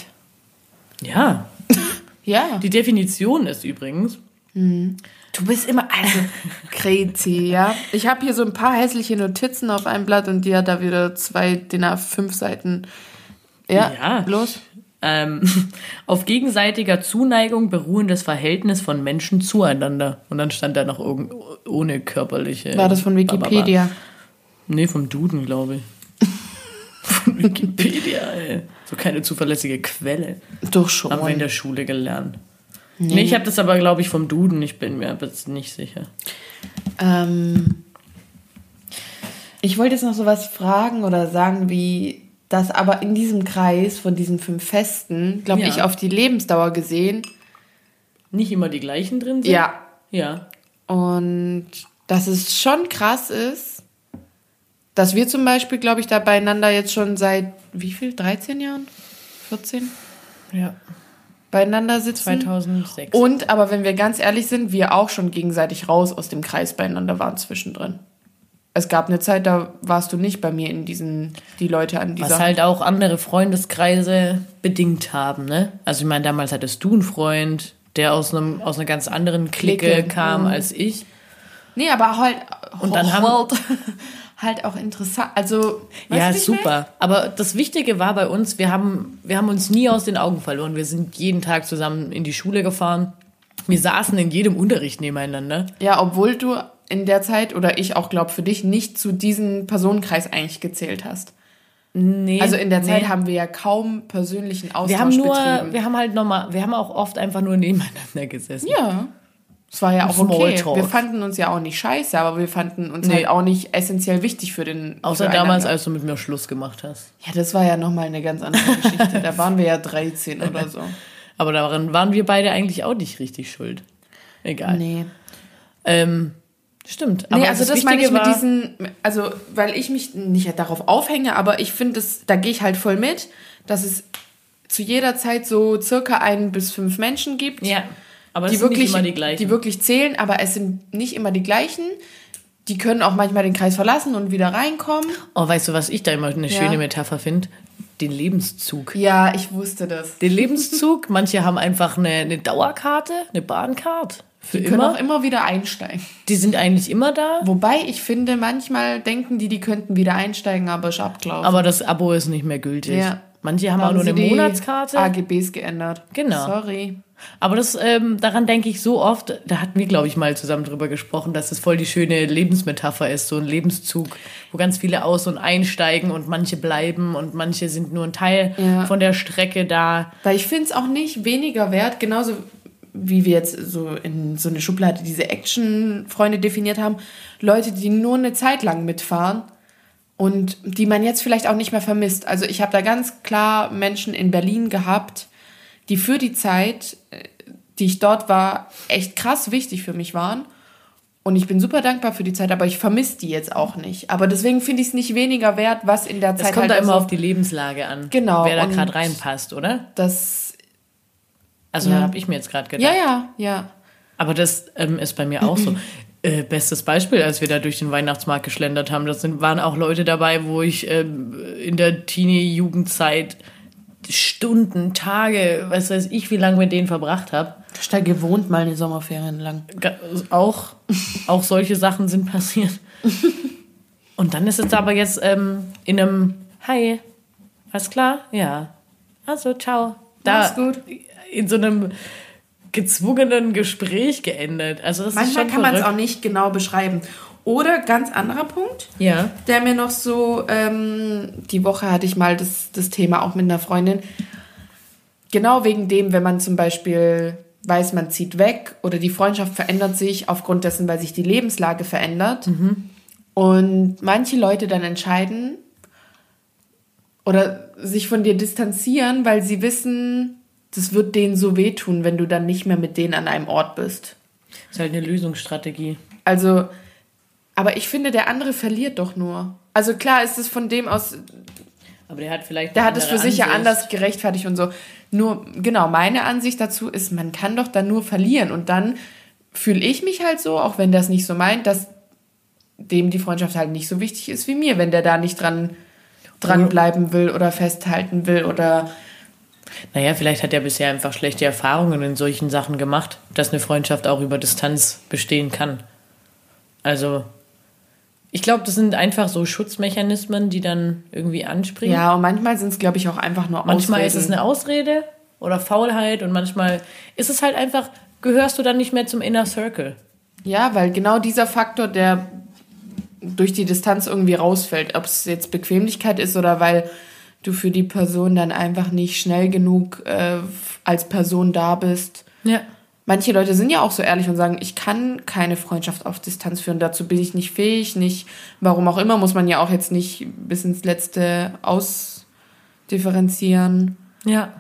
Ja, Ja. die Definition ist übrigens, Du bist immer also crazy, ja. Ich habe hier so ein paar hässliche Notizen auf einem Blatt und die hat da wieder zwei DIN A5 Seiten. Ja, Ja. los. Ähm, auf gegenseitiger Zuneigung beruhendes Verhältnis von Menschen zueinander. Und dann stand da noch irgend, ohne körperliche. War das von Wikipedia? Nee, vom Duden, glaube ich. von Wikipedia, ey. So keine zuverlässige Quelle. Doch schon. Haben wir in der Schule gelernt. Nee, ich habe das aber, glaube ich, vom Duden. Ich bin mir aber jetzt nicht sicher. Ähm, ich wollte jetzt noch sowas fragen oder sagen, wie das aber in diesem Kreis von diesen fünf Festen, glaube Ja. ich, auf die Lebensdauer gesehen, Nicht immer die gleichen drin sind? ja. Ja. Und dass es schon krass ist, dass wir zum Beispiel, glaube ich, da beieinander jetzt schon seit wie viel? 13 Jahren? 14? Ja. Beieinander sitzen. 2006. Und, aber wenn wir ganz ehrlich sind, wir auch schon gegenseitig raus aus dem Kreis beieinander waren zwischendrin. Es gab eine Zeit, da warst du nicht bei mir in diesen, die Leute an dieser. Was halt auch andere Freundeskreise bedingt haben, ne? Also ich meine, damals hattest du einen Freund, der aus einem aus einer ganz anderen Clique, Clique, kam mhm. als ich. nee, aber halt. Und dann haben- halt, auch interessant. Also. ja, super. Aber das Wichtige war bei uns, wir haben, wir haben uns nie aus den Augen verloren. Wir sind jeden Tag zusammen in die Schule gefahren. Wir saßen in jedem Unterricht nebeneinander. Ja, obwohl du in der Zeit, oder ich auch glaube für dich, nicht zu diesem Personenkreis eigentlich gezählt hast. Nee. Also in der Zeit nee. haben wir ja kaum persönlichen Austausch wir haben nur, betrieben. wir haben halt nochmal, wir haben auch oft einfach nur nebeneinander gesessen. Ja. Es war ja auch okay. Wir fanden uns ja auch nicht scheiße, aber wir fanden uns Nee. halt auch nicht essentiell wichtig für den. Außer füreinander. damals, als du mit mir Schluss gemacht hast. Ja, das war ja nochmal eine ganz andere Geschichte. da waren wir ja 13 oder so. Aber daran waren wir beide eigentlich auch nicht richtig schuld. Egal. Nee. Ähm, stimmt. Nee, Aber also das meine ich mit diesen, also weil ich mich nicht darauf aufhänge, aber ich finde es, da gehe ich halt voll mit, dass es zu jeder Zeit so circa ein bis fünf Menschen gibt, Ja, aber die sind wirklich, nicht immer die gleichen. die wirklich zählen, aber es sind nicht immer die gleichen. Die können auch manchmal den Kreis verlassen und wieder reinkommen. oh, weißt du, was ich da immer eine Ja. schöne Metapher finde? Den Lebenszug. Ja, ich wusste das. Den Lebenszug, manche haben einfach eine, eine Dauerkarte, eine Bahncard für Die können immer. auch immer wieder einsteigen. Die sind eigentlich immer da, Wobei ich finde, manchmal denken die, die könnten wieder einsteigen, aber ist abgelaufen. aber das Abo ist nicht mehr gültig. Ja. Manche haben, auch nur sie eine Monatskarte. AGBs geändert. Genau. Sorry. Aber das, ähm, daran denke ich so oft, da hatten wir, glaube ich, mal zusammen drüber gesprochen, dass es voll die schöne Lebensmetapher ist, so ein Lebenszug, wo ganz viele aus- und einsteigen und manche bleiben und manche sind nur ein Teil Ja. von der Strecke da. Weil ich finde es auch nicht weniger wert, genauso wie wir jetzt so in so eine Schublade diese Action-Freunde definiert haben. Leute, die nur eine Zeit lang mitfahren und die man jetzt vielleicht auch nicht mehr vermisst. Also ich habe da ganz klar Menschen in Berlin gehabt, die für die Zeit, äh, die ich dort war, echt krass wichtig für mich waren. Und ich bin super dankbar für die Zeit, aber ich vermisse die jetzt auch nicht. Aber deswegen finde ich es nicht weniger wert, was in der Zeit kommt halt da immer also- auf die Lebenslage an. Genau, Wer da gerade reinpasst, oder? das Also Ja. habe ich mir jetzt gerade gedacht. Ja, ja, ja. Aber das ähm, ist bei mir auch so. Äh, bestes Beispiel, als wir da durch den Weihnachtsmarkt geschlendert haben, das sind, waren auch Leute dabei, wo ich ähm, in der Teenie-Jugendzeit Stunden, Tage, was weiß ich, wie lange mit denen verbracht habe. Ich da gewohnt mal eine Sommerferien lang. Auch, auch solche Sachen sind passiert. Und dann ist es aber jetzt ähm, in einem Hi, alles klar? Ja. Also, ciao. Da Mach's gut. in so einem gezwungenen Gespräch geendet. Also das Manchmal kann man es auch nicht genau beschreiben. Oder ganz anderer Punkt, Ja. der mir noch so, ähm, die Woche hatte ich mal das, das Thema auch mit einer Freundin. Genau wegen dem, wenn man zum Beispiel weiß, man zieht weg oder die Freundschaft verändert sich aufgrund dessen, weil sich die Lebenslage verändert. Und manche Leute dann entscheiden oder sich von dir distanzieren, weil sie wissen, das wird denen so wehtun, wenn du dann nicht mehr mit denen an einem Ort bist. Ist halt eine Lösungsstrategie. Also, aber ich finde, der andere verliert doch nur. Also klar ist es von dem aus, Aber der hat vielleicht. der hat es für sich ja anders gerechtfertigt und so. Nur, genau, meine Ansicht dazu ist, man kann doch dann nur verlieren. Und dann fühle ich mich halt so, auch wenn das nicht so meint, dass dem die Freundschaft halt nicht so wichtig ist wie mir, wenn der da nicht dran dranbleiben will oder festhalten will oder Naja, vielleicht hat er bisher einfach schlechte Erfahrungen in solchen Sachen gemacht, dass eine Freundschaft auch über Distanz bestehen kann. Also, ich glaube, das sind einfach so Schutzmechanismen, die dann irgendwie anspringen. Ja, und manchmal sind es, glaube ich, auch einfach nur Manchmal Ausreden. ist es eine Ausrede oder Faulheit und manchmal ist es halt einfach, gehörst du dann nicht mehr zum Inner Circle. Ja, weil genau dieser Faktor, der durch die Distanz irgendwie rausfällt, ob es jetzt Bequemlichkeit ist oder weil du für die Person dann einfach nicht schnell genug äh, als Person da bist. Ja. Manche Leute sind ja auch so ehrlich und sagen, ich kann keine Freundschaft auf Distanz führen, dazu bin ich nicht fähig, nicht, warum auch immer, muss man ja auch jetzt nicht bis ins Letzte ausdifferenzieren. Ja.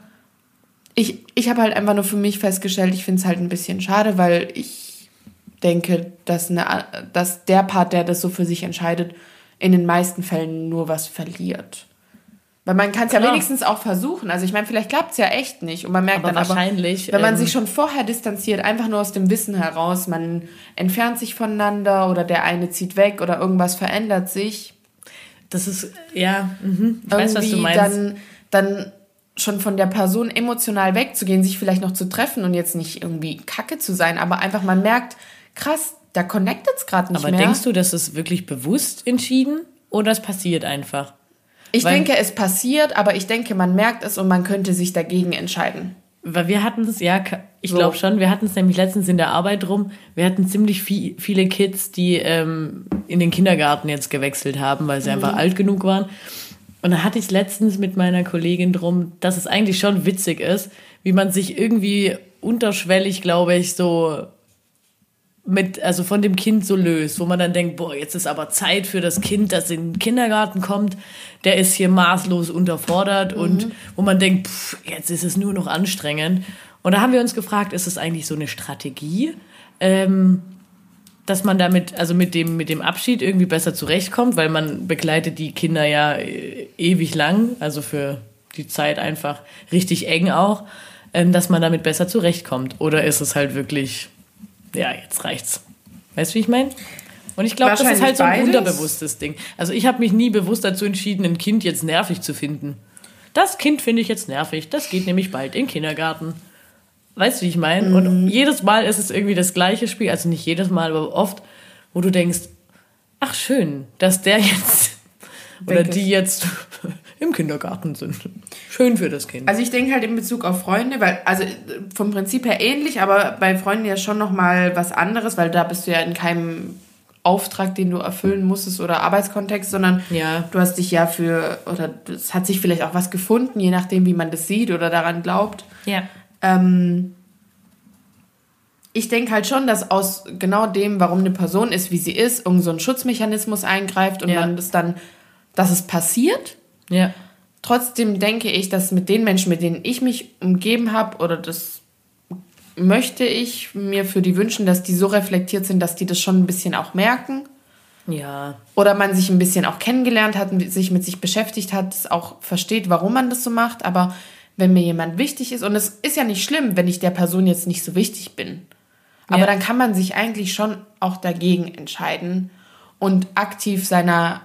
Ich, ich habe halt einfach nur für mich festgestellt, ich finde es halt ein bisschen schade, weil ich denke, dass, eine, dass der Part, der das so für sich entscheidet, in den meisten Fällen nur was verliert. Weil man kann es ja wenigstens auch versuchen. Also ich meine, vielleicht klappt es ja echt nicht. Und man merkt aber dann wahrscheinlich, aber, wenn man ähm, sich schon vorher distanziert, einfach nur aus dem Wissen heraus, man entfernt sich voneinander oder der eine zieht weg oder irgendwas verändert sich. Das ist, ja, mhm. ich weiß, was du meinst. Dann, dann schon von der Person emotional wegzugehen, sich vielleicht noch zu treffen und jetzt nicht irgendwie kacke zu sein, aber einfach man merkt, krass, da connectet es gerade nicht aber mehr. Aber denkst du, das ist wirklich bewusst entschieden oder es passiert einfach? Ich Weil, denke, es passiert, aber ich denke, man merkt es und man könnte sich dagegen entscheiden. Weil wir hatten es, ja, ich so. glaube schon, wir hatten es nämlich letztens in der Arbeit rum. Wir hatten ziemlich viel, viele Kids, die ähm, in den Kindergarten jetzt gewechselt haben, weil sie mhm. einfach alt genug waren. Und da hatte ich letztens mit meiner Kollegin drum, dass es eigentlich schon witzig ist, wie man sich irgendwie unterschwellig, glaube ich, so mit, also von dem Kind so löst, wo man dann denkt, boah, jetzt ist aber Zeit für das Kind, das in den Kindergarten kommt, der ist hier maßlos unterfordert mhm. und wo man denkt, pff, jetzt ist es nur noch anstrengend. Und da haben wir uns gefragt, ist es eigentlich so eine Strategie, ähm, dass man damit, also mit dem, mit dem Abschied irgendwie besser zurechtkommt, weil man begleitet die Kinder ja äh, ewig lang, also für die Zeit einfach richtig eng auch, ähm, dass man damit besser zurechtkommt. Oder ist es halt wirklich ja, jetzt reicht's. Weißt du, wie ich meine? Und ich glaube, das ist halt so ein beides. unterbewusstes Ding. Also ich habe mich nie bewusst dazu entschieden, ein Kind jetzt nervig zu finden. Das Kind finde ich jetzt nervig. Das geht nämlich bald in den Kindergarten. Weißt du, wie ich meine? Mhm. Und jedes Mal ist es irgendwie das gleiche Spiel. Also nicht jedes Mal, aber oft, wo du denkst, ach schön, dass der jetzt oder die jetzt im Kindergarten sind. Schön für das Kind. Also ich denke halt in Bezug auf Freunde, weil also vom Prinzip her ähnlich, aber bei Freunden ja schon noch mal was anderes, weil da bist du ja in keinem Auftrag, den du erfüllen musstest oder Arbeitskontext, sondern ja. du hast dich ja für oder es hat sich vielleicht auch was gefunden, je nachdem, wie man das sieht oder daran glaubt. Ja. Ähm, ich denke halt schon, dass aus genau dem, warum eine Person ist, wie sie ist, irgend so ein Schutzmechanismus eingreift und ja. man das dann dass es passiert. Ja. Trotzdem denke ich, dass mit den Menschen, mit denen ich mich umgeben habe, oder das möchte ich mir für die wünschen, dass die so reflektiert sind, dass die das schon ein bisschen auch merken. Ja. Oder man sich ein bisschen auch kennengelernt hat, sich mit sich beschäftigt hat, auch versteht, warum man das so macht. Aber wenn mir jemand wichtig ist, und es ist ja nicht schlimm, wenn ich der Person jetzt nicht so wichtig bin. Aber ja. dann kann man sich eigentlich schon auch dagegen entscheiden und aktiv seiner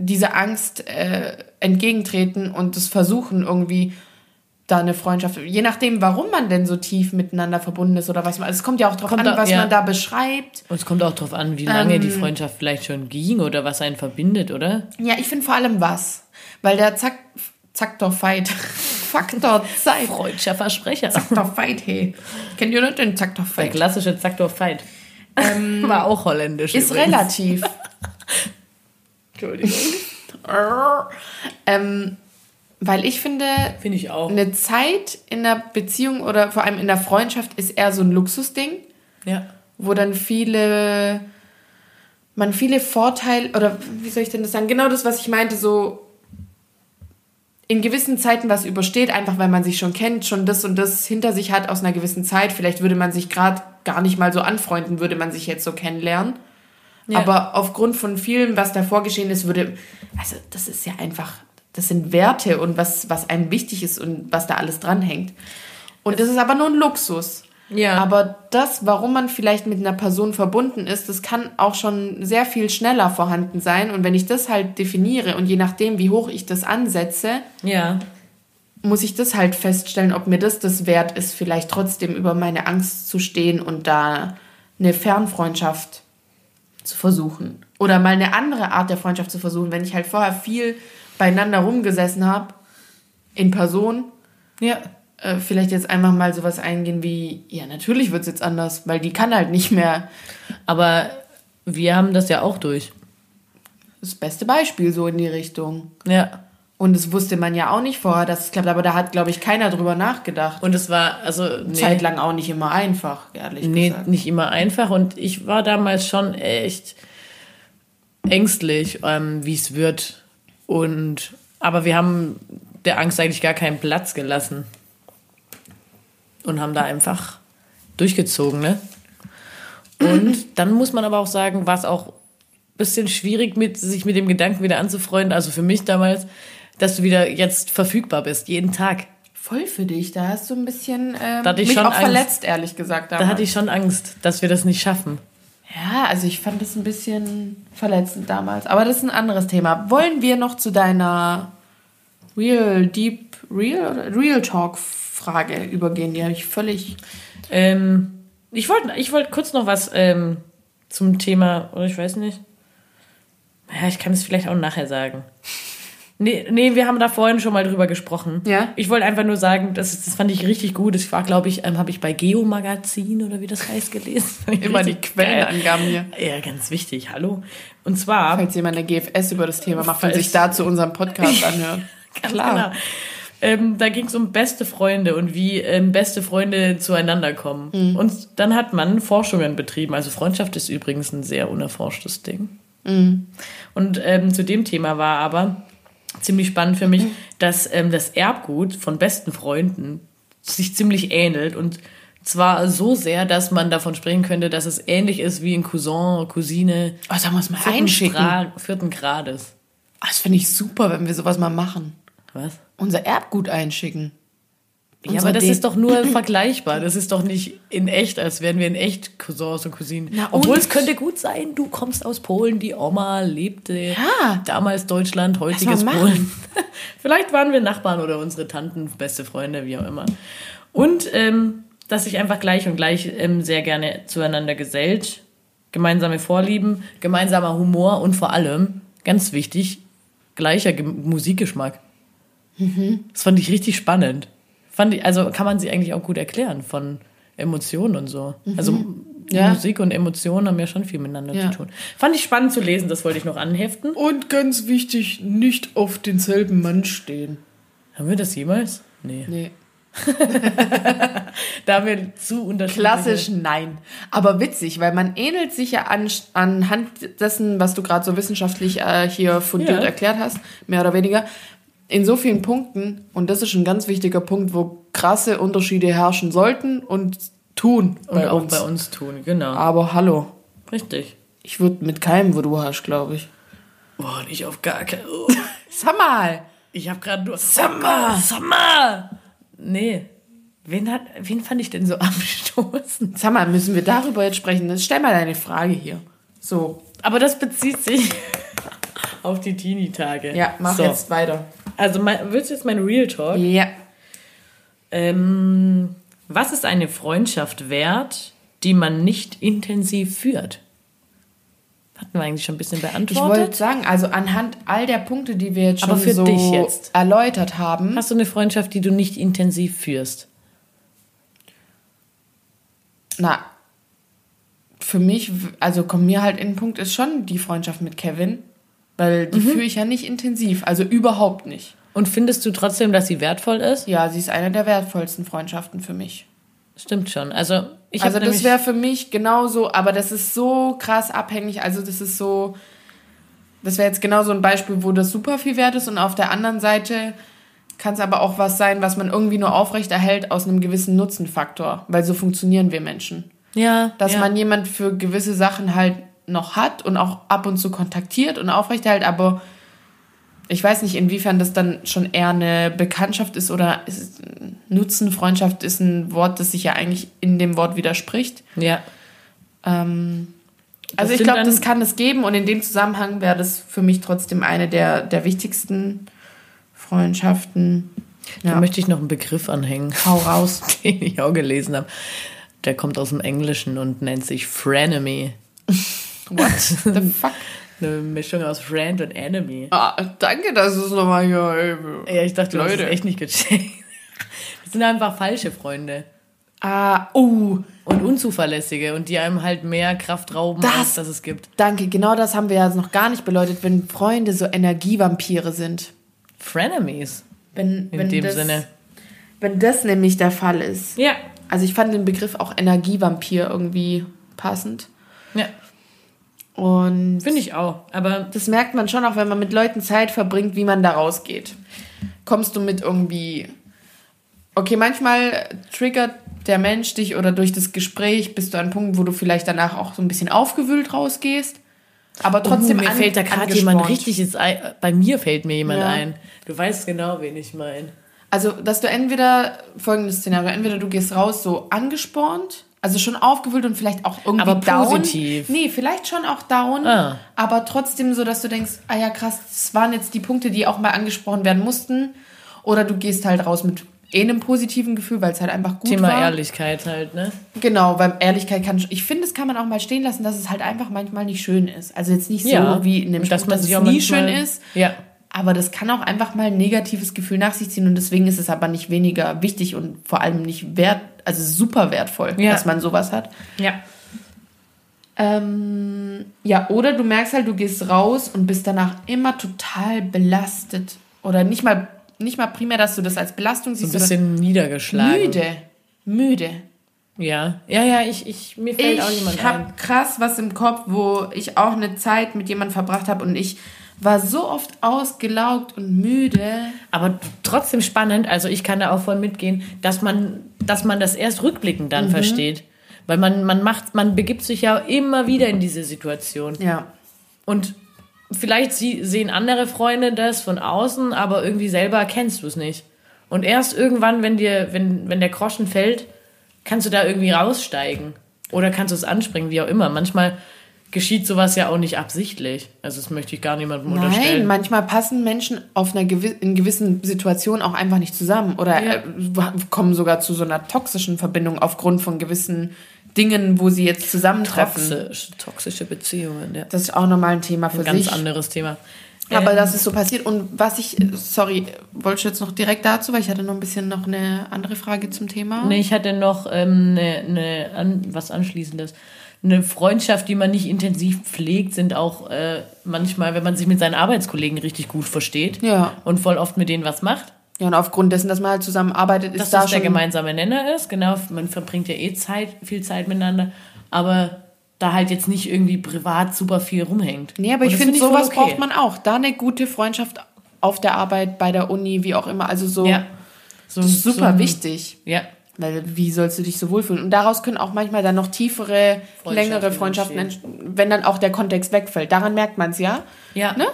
diese Angst äh, entgegentreten und das versuchen irgendwie da eine Freundschaft, je nachdem, warum man denn so tief miteinander verbunden ist oder was man, also es kommt ja auch darauf an, was ja. man da beschreibt. Und es kommt auch darauf an, wie lange ähm, die Freundschaft vielleicht schon ging oder was einen verbindet, oder? Ja, ich finde vor allem was, weil der Zack, Zaktor Fight, Faktor Zeit. Freudscher Versprecher. Zaktor Fight, hey. Kennt ihr nicht den Zaktor Fight? Der klassische Zaktor Fight. Ähm, War auch holländisch. Ist übrigens. relativ. Entschuldigung. ähm, weil ich finde, finde ich auch. Eine Zeit in der Beziehung oder vor allem in der Freundschaft ist eher so ein Luxusding. Ja. Wo dann viele, man viele Vorteile, oder wie soll ich denn das sagen? Genau das, was ich meinte, so in gewissen Zeiten was übersteht, einfach weil man sich schon kennt, schon das und das hinter sich hat aus einer gewissen Zeit. Vielleicht würde man sich gerade gar nicht mal so anfreunden, würde man sich jetzt so kennenlernen. Ja. Aber aufgrund von vielem, was davor geschehen ist, würde, also das ist ja einfach, das sind Werte und was, was einem wichtig ist und was da alles dranhängt. Und das ist aber nur ein Luxus. Ja. Aber das, warum man vielleicht mit einer Person verbunden ist, das kann auch schon sehr viel schneller vorhanden sein. Und wenn ich das halt definiere und je nachdem, wie hoch ich das ansetze, ja. muss ich das halt feststellen, ob mir das das wert ist, vielleicht trotzdem über meine Angst zu stehen und da eine Fernfreundschaft zu versuchen. Oder mal eine andere Art der Freundschaft zu versuchen, wenn ich halt vorher viel beieinander rumgesessen habe, in Person. Ja. Äh, vielleicht jetzt einfach mal sowas eingehen wie, ja, natürlich wird es jetzt anders, weil die kann halt nicht mehr. Aber wir haben das ja auch durch. Das beste Beispiel so in die Richtung. Ja. Und das wusste man ja auch nicht vorher, dass es klappt, aber da hat, glaube ich, keiner drüber nachgedacht. Und es war, also. Nee, Zeitlang auch nicht immer einfach, ehrlich nee, gesagt. nicht immer einfach. Und ich war damals schon echt ängstlich, ähm, wie es wird. Und, aber wir haben der Angst eigentlich gar keinen Platz gelassen. Und haben da einfach durchgezogen, ne? Und dann muss man aber auch sagen, war es auch ein bisschen schwierig, mit, sich mit dem Gedanken wieder anzufreunden. Also für mich damals, dass du wieder jetzt verfügbar bist, jeden Tag. Voll für dich, da hast du ein bisschen ähm, Da mich schon auch Angst. verletzt, ehrlich gesagt. Da damals. hatte ich schon Angst, dass wir das nicht schaffen. Ja, also ich fand das ein bisschen verletzend damals. Aber das ist ein anderes Thema. Wollen wir noch zu deiner Real Deep Real Real Talk Frage übergehen? Die habe ich völlig. Ähm, ich wollte ich wollt kurz noch was ähm, zum Thema, oder ich weiß nicht. Ja, ich kann es vielleicht auch nachher sagen. Nee, nee, wir haben da vorhin schon mal drüber gesprochen. Ja? Ich wollte einfach nur sagen, das, das fand ich richtig gut. Das war, glaube ich, ähm, habe ich bei Geo Magazin oder wie das heißt gelesen. Immer die. Quellenangaben hier. Ja, ganz wichtig. Hallo. Und zwar Falls jemand eine GFS über das Thema macht und sich dazu unseren Podcast anhört. Klar. Genau. Ähm, da ging es um beste Freunde und wie ähm, beste Freunde zueinander kommen. Mhm. Und dann hat man Forschungen betrieben. Also Freundschaft ist übrigens ein sehr unerforschtes Ding. Mhm. Und ähm, zu dem Thema war aber ziemlich spannend für Mhm. mich, dass ähm, das Erbgut von besten Freunden sich ziemlich ähnelt und zwar so sehr, dass man davon sprechen könnte, dass es ähnlich ist wie ein Cousin, Cousine Oh, da muss man vierten, einschicken. Stra- vierten Grades. Ah, Das finde ich super, wenn wir sowas mal machen. Was? Unser Erbgut einschicken. Ja, aber das ist doch nur vergleichbar. Das ist doch nicht in echt, als wären wir in echt Cousins und Cousinen. Na Obwohl und? es könnte gut sein, du kommst aus Polen, die Oma lebte Ja. damals Deutschland, heutiges Polen. Vielleicht waren wir Nachbarn oder unsere Tanten, beste Freunde, wie auch immer. Und ähm, dass sich einfach gleich und gleich ähm, sehr gerne zueinander gesellt. Gemeinsame Vorlieben, gemeinsamer Humor und vor allem, ganz wichtig, gleicher Ge Musikgeschmack. Das fand ich richtig spannend. Fand ich, also kann man sie eigentlich auch gut erklären von Emotionen und so. Also Ja. Musik und Emotionen haben ja schon viel miteinander Ja. zu tun. Fand ich spannend zu lesen, das wollte ich noch anheften. Und ganz wichtig, nicht auf denselben Mann stehen. Haben wir das jemals? Nee. Nee. Da haben wir zu unterschiedliche... Klassisch nein. Aber witzig, weil man ähnelt sich ja an, anhand dessen, was du gerade so wissenschaftlich äh, hier fundiert Ja. erklärt hast, mehr oder weniger, in so vielen Punkten. Und das ist ein ganz wichtiger Punkt, wo krasse Unterschiede herrschen sollten und tun Und bei auch uns. bei uns tun, genau. Aber hallo, Richtig. ich würde mit keinem, wo du hast, glaube ich. Boah, nicht auf gar keinen... Oh. Sag mal! Ich habe gerade nur... Summer! Summer! Nee. Wen, hat, wen fand ich denn so abstoßend? Sag mal, müssen wir darüber jetzt sprechen? Stell mal deine Frage hier. So, Aber das bezieht sich auf die Teenie-Tage. ja, mach so. jetzt weiter. Also, mein, willst du jetzt mein Real Talk? Ja. Ähm, was ist eine Freundschaft wert, die man nicht intensiv führt? Hatten wir eigentlich schon ein bisschen Ich wollte beantwortet. sagen, also anhand all der Punkte, die wir jetzt schon so dich jetzt. erläutert haben, Hast du eine Freundschaft, die du nicht intensiv führst? na, für mich, also kommt mir halt in den Punkt, ist schon die Freundschaft mit Kevin, weil die führe ich ja nicht intensiv, also überhaupt nicht. Und findest du trotzdem, dass sie wertvoll ist? Ja, sie ist eine der wertvollsten Freundschaften für mich. Stimmt schon. Also, ich also das wäre für mich genauso, aber das ist so krass abhängig, also das ist so, das wäre jetzt genau so ein Beispiel, wo das super viel wert ist und auf der anderen Seite kann es aber auch was sein, was man irgendwie nur aufrechterhält aus einem gewissen Nutzenfaktor, weil so funktionieren wir Menschen. ja, Dass ja. man jemand für gewisse Sachen halt noch hat und auch ab und zu kontaktiert und aufrechterhält, aber ich weiß nicht, inwiefern das dann schon eher eine Bekanntschaft ist oder ist, Nutzenfreundschaft ist ein Wort, das sich ja eigentlich in dem Wort widerspricht. Ja. Ähm, also ich glaube, das kann es geben und in dem Zusammenhang wäre das für mich trotzdem eine der, der wichtigsten Freundschaften. Da Ja. möchte ich noch einen Begriff anhängen, Hau raus. den ich auch gelesen habe. Der kommt aus dem Englischen und nennt sich Frenemy. What the fuck? Eine Mischung aus Friend und Enemy. Ah, danke, dass es nochmal hier. Ja, ich dachte, du hast Leute. es echt nicht gecheckt. Das sind einfach falsche Freunde. Ah, oh, Und unzuverlässige und die einem halt mehr Kraft rauben, Das- als das es gibt. danke. Genau das haben wir ja noch gar nicht beleuchtet, wenn Freunde so Energievampire sind. Frenemies. Wenn, In wenn dem das, Sinne. Wenn das nämlich der Fall ist. Ja. Also ich fand den Begriff auch Energievampir irgendwie passend. Ja, Und finde ich auch. Aber das merkt man schon auch, wenn man mit Leuten Zeit verbringt, wie man da rausgeht. Kommst du mit irgendwie. Okay, manchmal triggert der Mensch dich oder durch das Gespräch bist du an einem Punkt, wo du vielleicht danach auch so ein bisschen aufgewühlt rausgehst. Aber trotzdem oh, mir an- fällt da gerade jemand richtiges ein. Bei mir fällt mir jemand Ja. ein. Du weißt genau, wen ich meine. Also, dass du entweder, folgendes Szenario, entweder du gehst raus so angespornt, also schon aufgewühlt und vielleicht auch irgendwie Aber down. positiv. Nee, vielleicht schon auch down, Ah. aber trotzdem so, dass du denkst, ah ja krass, das waren jetzt die Punkte, die auch mal angesprochen werden mussten. Oder du gehst halt raus mit eh einem positiven Gefühl, weil es halt einfach gut Thema war. Ehrlichkeit halt, ne? Genau, weil Ehrlichkeit kann, ich finde, das kann man auch mal stehen lassen, dass es halt einfach manchmal nicht schön ist. Also jetzt nicht so Ja. wie in dem dass Spruch, dass sich es nie schön ist. Ja. Aber das kann auch einfach mal ein negatives Gefühl nach sich ziehen und deswegen ist es aber nicht weniger wichtig und vor allem nicht wert, also super wertvoll, Ja. dass man sowas hat. Ja. Ähm, ja, oder du merkst halt, du gehst raus und bist danach immer total belastet. Oder nicht mal, nicht mal primär, dass du das als Belastung So ein siehst, bisschen niedergeschlagen. müde. Müde. Ja. Ja, ja, ich, ich, mir fällt auch jemand Ich habe krass was im Kopf, wo ich auch eine Zeit mit jemandem verbracht habe und ich war so oft ausgelaugt und müde. Aber trotzdem spannend, also ich kann da auch voll mitgehen, dass man, dass man das erst rückblickend dann versteht. Weil man, man macht, man begibt sich ja immer wieder in diese Situation. Ja. Und vielleicht sie, sehen andere Freunde das von außen, aber irgendwie selber kennst du es nicht. Und erst irgendwann, wenn dir, wenn, wenn der Groschen fällt, kannst du da irgendwie raussteigen. Oder kannst du es anspringen, wie auch immer. Manchmal geschieht sowas ja auch nicht absichtlich. Also das möchte ich gar niemandem Nein, unterstellen. manchmal passen Menschen auf einer gewi in gewissen Situationen auch einfach nicht zusammen oder Ja. äh, kommen sogar zu so einer toxischen Verbindung aufgrund von gewissen Dingen, wo sie jetzt zusammentreffen. Toxisch, toxische Beziehungen, ja. Das ist auch nochmal ein Thema für Ein ganz sich. anderes Thema. Aber Ähm, das ist so passiert. Und was ich, sorry, wollte ich jetzt noch direkt dazu, weil ich hatte noch ein bisschen noch eine andere Frage zum Thema. Nee, ich hatte noch ähm, ne, ne, an, was Anschließendes. Eine Freundschaft, die man nicht intensiv pflegt, sind auch äh, manchmal, wenn man sich mit seinen Arbeitskollegen richtig gut versteht Ja. und voll oft mit denen was macht, Ja, und aufgrund dessen, dass man halt zusammenarbeitet, ist dass da das der schon gemeinsame Nenner ist. Genau, man verbringt ja eh Zeit, viel Zeit miteinander, aber da halt jetzt nicht irgendwie privat super viel rumhängt. Nee, aber Und ich finde, find sowas okay. braucht man auch. Da eine gute Freundschaft auf der Arbeit, bei der Uni, wie auch immer. Also so, Ja. So, das ist super so, wichtig. Ja. Weil wie sollst du dich so wohlfühlen? Und daraus können auch manchmal dann noch tiefere, Freundschaften längere Freundschaften entstehen, wenn dann auch der Kontext wegfällt. Daran merkt man es ja, Ja. ne?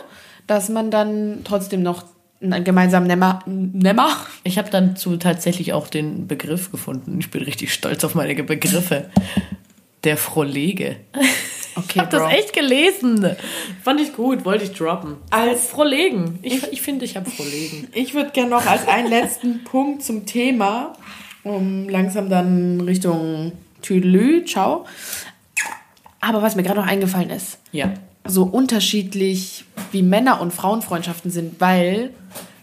dass man dann trotzdem noch einen gemeinsamen Nemmer, Nemmer Ich habe dann zu tatsächlich auch den Begriff gefunden. Ich bin richtig stolz auf meine Begriffe. Der Frohlege. Okay, Ich habe das echt gelesen. Fand ich gut, wollte ich droppen. Als- Frohlegen. Ich, ich finde, ich habe Frohlegen. Ich würde gerne noch als einen letzten Punkt zum Thema, um langsam dann Richtung Tüdelü, ciao. Aber was mir gerade noch eingefallen ist, Ja. so unterschiedlich wie Männer- und Frauenfreundschaften sind, weil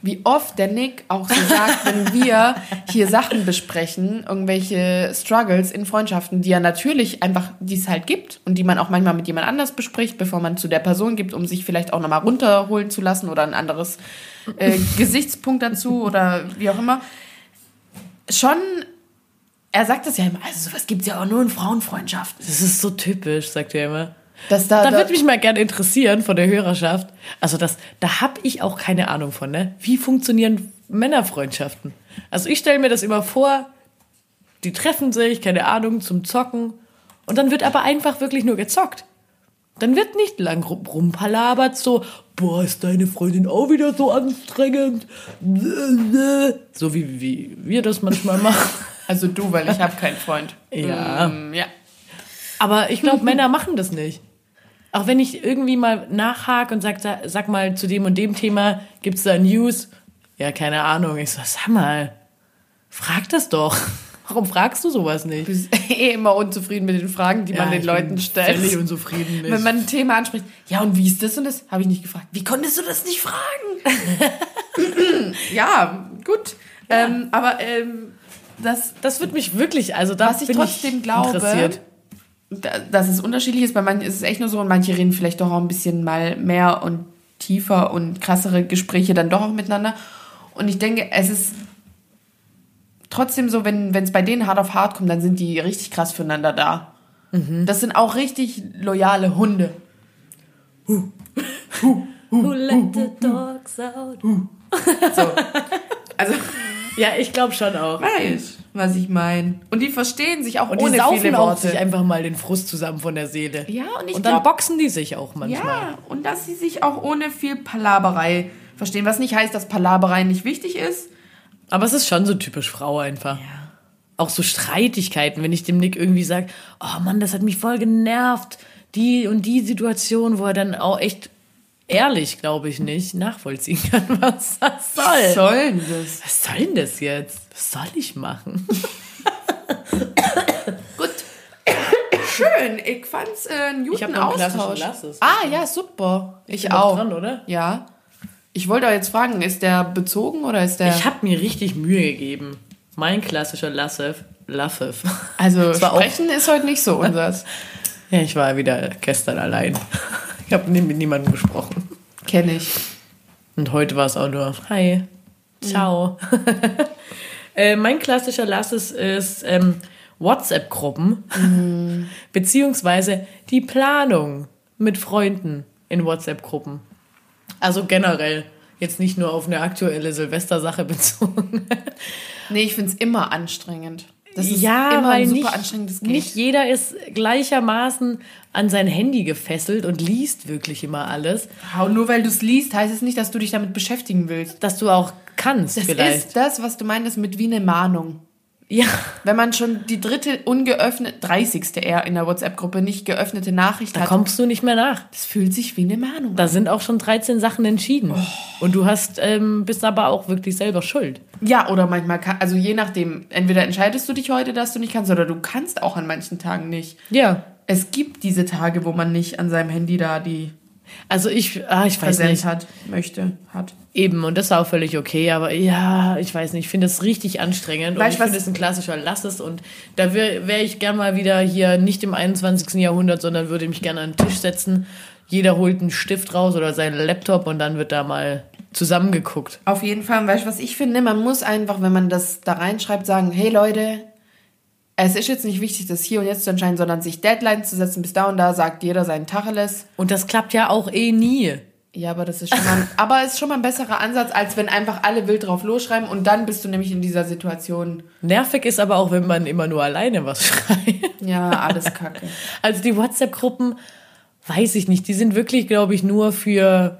wie oft der Nick auch so sagt, wenn wir hier Sachen besprechen, irgendwelche Struggles in Freundschaften, die ja natürlich einfach, die es halt gibt und die man auch manchmal mit jemand anders bespricht, bevor man zu der Person gibt, um sich vielleicht auch nochmal runterholen zu lassen oder ein anderes äh, Gesichtspunkt dazu oder wie auch immer. Schon, er sagt das ja immer, also sowas gibt es ja auch nur in Frauenfreundschaften. Das ist so typisch, sagt er immer. Dass da, Da da, würde mich mal gerne interessieren von der Hörerschaft. Also das, da habe ich auch keine Ahnung von, ne? Wie funktionieren Männerfreundschaften? Also ich stelle mir das immer vor, die treffen sich, keine Ahnung, zum Zocken. Und dann wird aber einfach wirklich nur gezockt. Dann wird nicht lang rum- rumpalabert, so, boah, ist deine Freundin auch wieder so anstrengend. So wie, wie wir das manchmal machen. Also du, weil ich habe keinen Freund. Ja. Ähm, ja. Aber ich glaube, Männer machen das nicht. Auch wenn ich irgendwie mal nachhake und sag, sag mal, zu dem und dem Thema gibt's da News? Ja, keine Ahnung. Ich so, sag mal, frag das doch. Warum fragst du sowas nicht? Du bist eh immer unzufrieden mit den Fragen, die man den ich Leuten bin stellt. Völlig unzufrieden. Nicht. Wenn man ein Thema anspricht, ja, und wie ist das und das? Habe ich nicht gefragt. Wie konntest du das nicht fragen? ja, gut. Ähm, aber ähm, das, das wird mich wirklich, also da was ich trotzdem ich glaube, interessiert. da- dass es unterschiedlich ist. Bei manchen ist es echt nur so und manche reden vielleicht doch auch ein bisschen mal mehr und tiefer und krassere Gespräche dann doch auch miteinander. Und ich denke, es ist trotzdem so, wenn es bei denen hart auf hart kommt, dann sind die richtig krass füreinander da. Das sind auch richtig loyale Hunde. Who let the dogs out? So. Also, Ja, ich glaube schon auch. weißt was ich meine. Und die verstehen sich auch Und die ohne saufen viele auch Worte. sich einfach mal den Frust zusammen von der Seele. Ja, und ich Und dann glaub- boxen die sich auch manchmal. Ja, und dass sie sich auch ohne viel Palaberei verstehen. Was nicht heißt, dass Palaberei nicht wichtig ist. Aber es ist schon so typisch Frau einfach. Auch so Streitigkeiten, wenn ich dem Nick irgendwie sage, oh Mann, das hat mich voll genervt. Die und die Situation, wo er dann auch echt ehrlich, glaube ich, nicht nachvollziehen kann, was das soll. Was soll denn das? Was soll denn das jetzt? Was soll ich machen? Gut. Schön. Ich fand's äh, einen guten Ich Austausch. Ah, ja, super. Ich noch auch. dran, oder? Ja. Ich wollte auch jetzt fragen, ist der bezogen oder ist der... Ich habe mir richtig Mühe gegeben. Mein klassischer Lassef. Laffef. also sprechen ist heute nicht so unseres. Ja, ich war wieder gestern allein. Ich habe mit niemandem gesprochen. Kenne ich. Und heute war es auch nur Hi, ciao. äh, mein klassischer Lasses ist ähm, WhatsApp-Gruppen, beziehungsweise die Planung mit Freunden in WhatsApp-Gruppen. Also generell, jetzt nicht nur auf eine aktuelle Silvestersache bezogen. Nee, ich find's immer anstrengend. Das ist ja, immer weil ein super nicht, anstrengendes Geht. nicht jeder ist gleichermaßen an sein Handy gefesselt und liest wirklich immer alles, Hau, nur weil du es liest, heißt es nicht, dass du dich damit beschäftigen willst. dass du auch kannst Das vielleicht. ist das, was du meinst mit wie eine Mahnung. Ja, Wenn man schon die dritte ungeöffnete, 30. eher in der WhatsApp-Gruppe nicht geöffnete Nachricht da hat, kommst du nicht mehr nach. das fühlt sich wie eine Mahnung. Da sind auch schon 13 Sachen entschieden. Oh. Und du hast, ähm, bist aber auch wirklich selber schuld. Ja, oder manchmal kann, also je nachdem, entweder entscheidest du dich heute, dass du nicht kannst, oder du kannst auch an manchen Tagen nicht. Ja. Es gibt diese Tage, wo man nicht an seinem Handy da die Also ich, ah, ich weiß nicht. hat, möchte, hat. Eben, und das war auch völlig okay, aber ja, ich weiß nicht, ich finde es richtig anstrengend und Weißt ich was- finde es ein klassischer Lasses und da wäre wär ich gern mal wieder hier nicht im 21. Jahrhundert, sondern würde mich gerne an den Tisch setzen. Jeder holt einen Stift raus oder seinen Laptop und dann wird da mal zusammengeguckt. Auf jeden Fall, weißt du, was ich finde? Man muss einfach, wenn man das da reinschreibt, sagen, hey Leute, es ist jetzt nicht wichtig, das hier und jetzt zu entscheiden, sondern sich Deadlines zu setzen. Bis da und da sagt jeder seinen Tacheles. Und das klappt ja auch eh nie. Ja, aber das ist schon mal, aber ist schon mal ein besserer Ansatz, als wenn einfach alle wild drauf losschreiben und dann bist du nämlich in dieser Situation, Nervig ist aber auch, wenn man immer nur alleine was schreibt. ja, alles kacke. Also die WhatsApp-Gruppen, weiß ich nicht, die sind wirklich, glaube ich, nur für,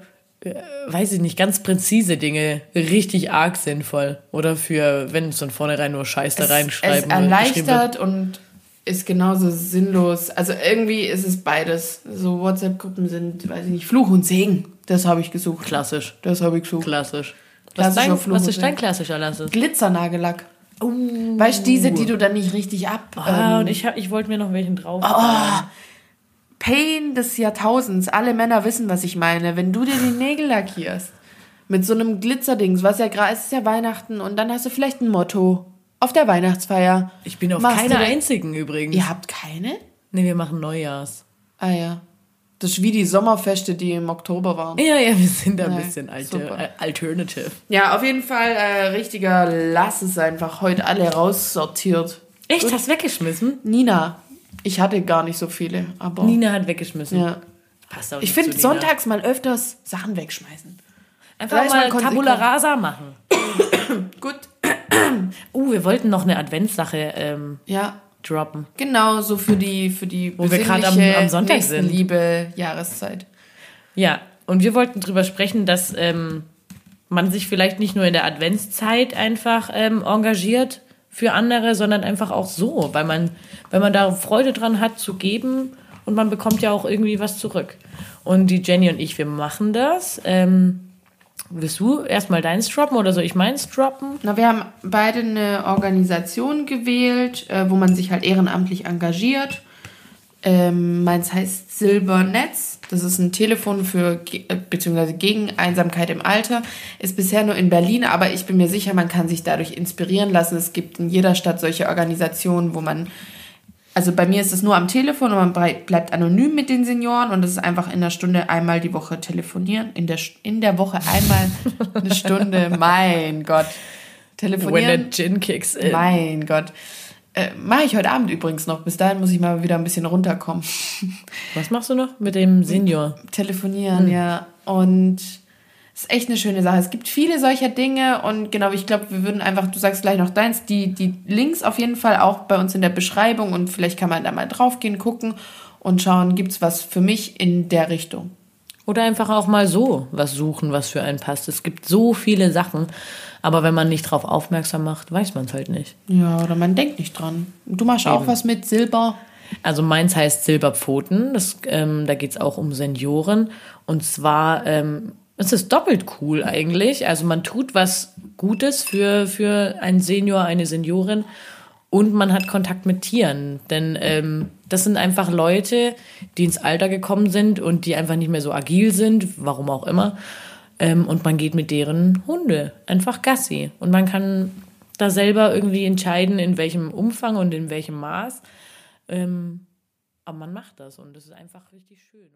weiß ich nicht, ganz präzise Dinge richtig arg sinnvoll. Oder für, wenn es von vornherein nur Scheiß da reinschreiben es erleichtert und ist genauso sinnlos. Also irgendwie ist es beides. So WhatsApp-Gruppen sind, weiß ich nicht, Fluch und Segen. Das habe ich gesucht. Klassisch, Das habe ich gesucht. klassisch. Was, dein, Fluch was ist dein klassischer Lasse? Glitzernagellack. Weißt du, diese, die du dann nicht richtig ab. Ah, ähm, und ich, hab- ich wollte mir noch welchen drauf. Pain des Jahrtausends. Alle Männer wissen, was ich meine. Wenn du dir die Nägel lackierst mit so einem Glitzerdings, was ja gerade es ist ja Weihnachten und dann hast du vielleicht ein Motto auf der Weihnachtsfeier. Ich bin auf Machst denn- einzigen übrigens. Ihr habt keine? Nee, wir machen Neujahrs. Ah ja. Das ist wie die Sommerfeste, die im Oktober waren. Ja, ja, wir sind da ein Nein, bisschen alte, super. äh, alternative. Ja, auf jeden Fall äh, richtiger Lass es einfach heute alle raussortiert. Echt? Hast weggeschmissen? Nina, ich hatte gar nicht so viele, aber Nina hat weggeschmissen. ja. Passt auch Ich finde sonntags mal öfters Sachen wegschmeißen. Einfach ist mal man Tabula. Rasa machen. Gut. Uh, wir wollten noch eine Adventssache ähm, Ja, droppen. genau, so für die für die Wo wir gerade am- am Sonntag sind. Nächstenliebe Jahreszeit. Ja, und wir wollten drüber sprechen, dass ähm, man sich vielleicht nicht nur in der Adventszeit einfach ähm, engagiert für andere, sondern einfach auch so, weil man, weil man da Freude dran hat zu geben und man bekommt ja auch irgendwie was zurück. Und die Jenny und ich, wir machen das. Ähm, Willst du erstmal deins droppen oder soll ich meins droppen? Na, wir haben beide eine Organisation gewählt, äh, wo man sich halt ehrenamtlich engagiert. Ähm, meins heißt Silbernetz. Das ist ein Telefon für äh, beziehungsweise gegen Einsamkeit im Alter. Ist bisher nur in Berlin, aber ich bin mir sicher, man kann sich dadurch inspirieren lassen. Es gibt in jeder Stadt solche Organisationen, wo man also bei mir ist es nur am Telefon und man bleibt anonym mit den Senioren und das ist einfach in der Stunde einmal die Woche telefonieren. In der, in der Woche einmal eine Stunde, mein Gott. Telefonieren. When the gin kicks in. Mein Gott. Äh, Mache ich heute Abend übrigens noch. Bis dahin muss ich mal wieder ein bisschen runterkommen. Was machst du noch mit dem Senior? Telefonieren, hm. ja. Und ist echt eine schöne Sache. Es gibt viele solcher Dinge und genau, ich glaube, wir würden einfach, du sagst gleich noch deins, die, die Links auf jeden Fall auch bei uns in der Beschreibung und vielleicht kann man da mal draufgehen, gucken und schauen, gibt es was für mich in der Richtung. Oder einfach auch mal so was suchen, was für einen passt. Es gibt so viele Sachen, aber wenn man nicht drauf aufmerksam macht, weiß man es halt nicht. Ja, oder man denkt nicht dran. Du machst Eben. auch was mit Silber. Also meins heißt Silberpfoten. Das, ähm, da geht es auch um Senioren. Und zwar ähm, es ist doppelt cool eigentlich. Also man tut was Gutes für, für einen Senior, eine Seniorin und man hat Kontakt mit Tieren. Denn ähm, das sind einfach Leute, die ins Alter gekommen sind und die einfach nicht mehr so agil sind, warum auch immer. Ähm, und man geht mit deren Hunde einfach Gassi. Und man kann da selber irgendwie entscheiden, in welchem Umfang und in welchem Maß. Ähm, aber man macht das und das ist einfach richtig schön.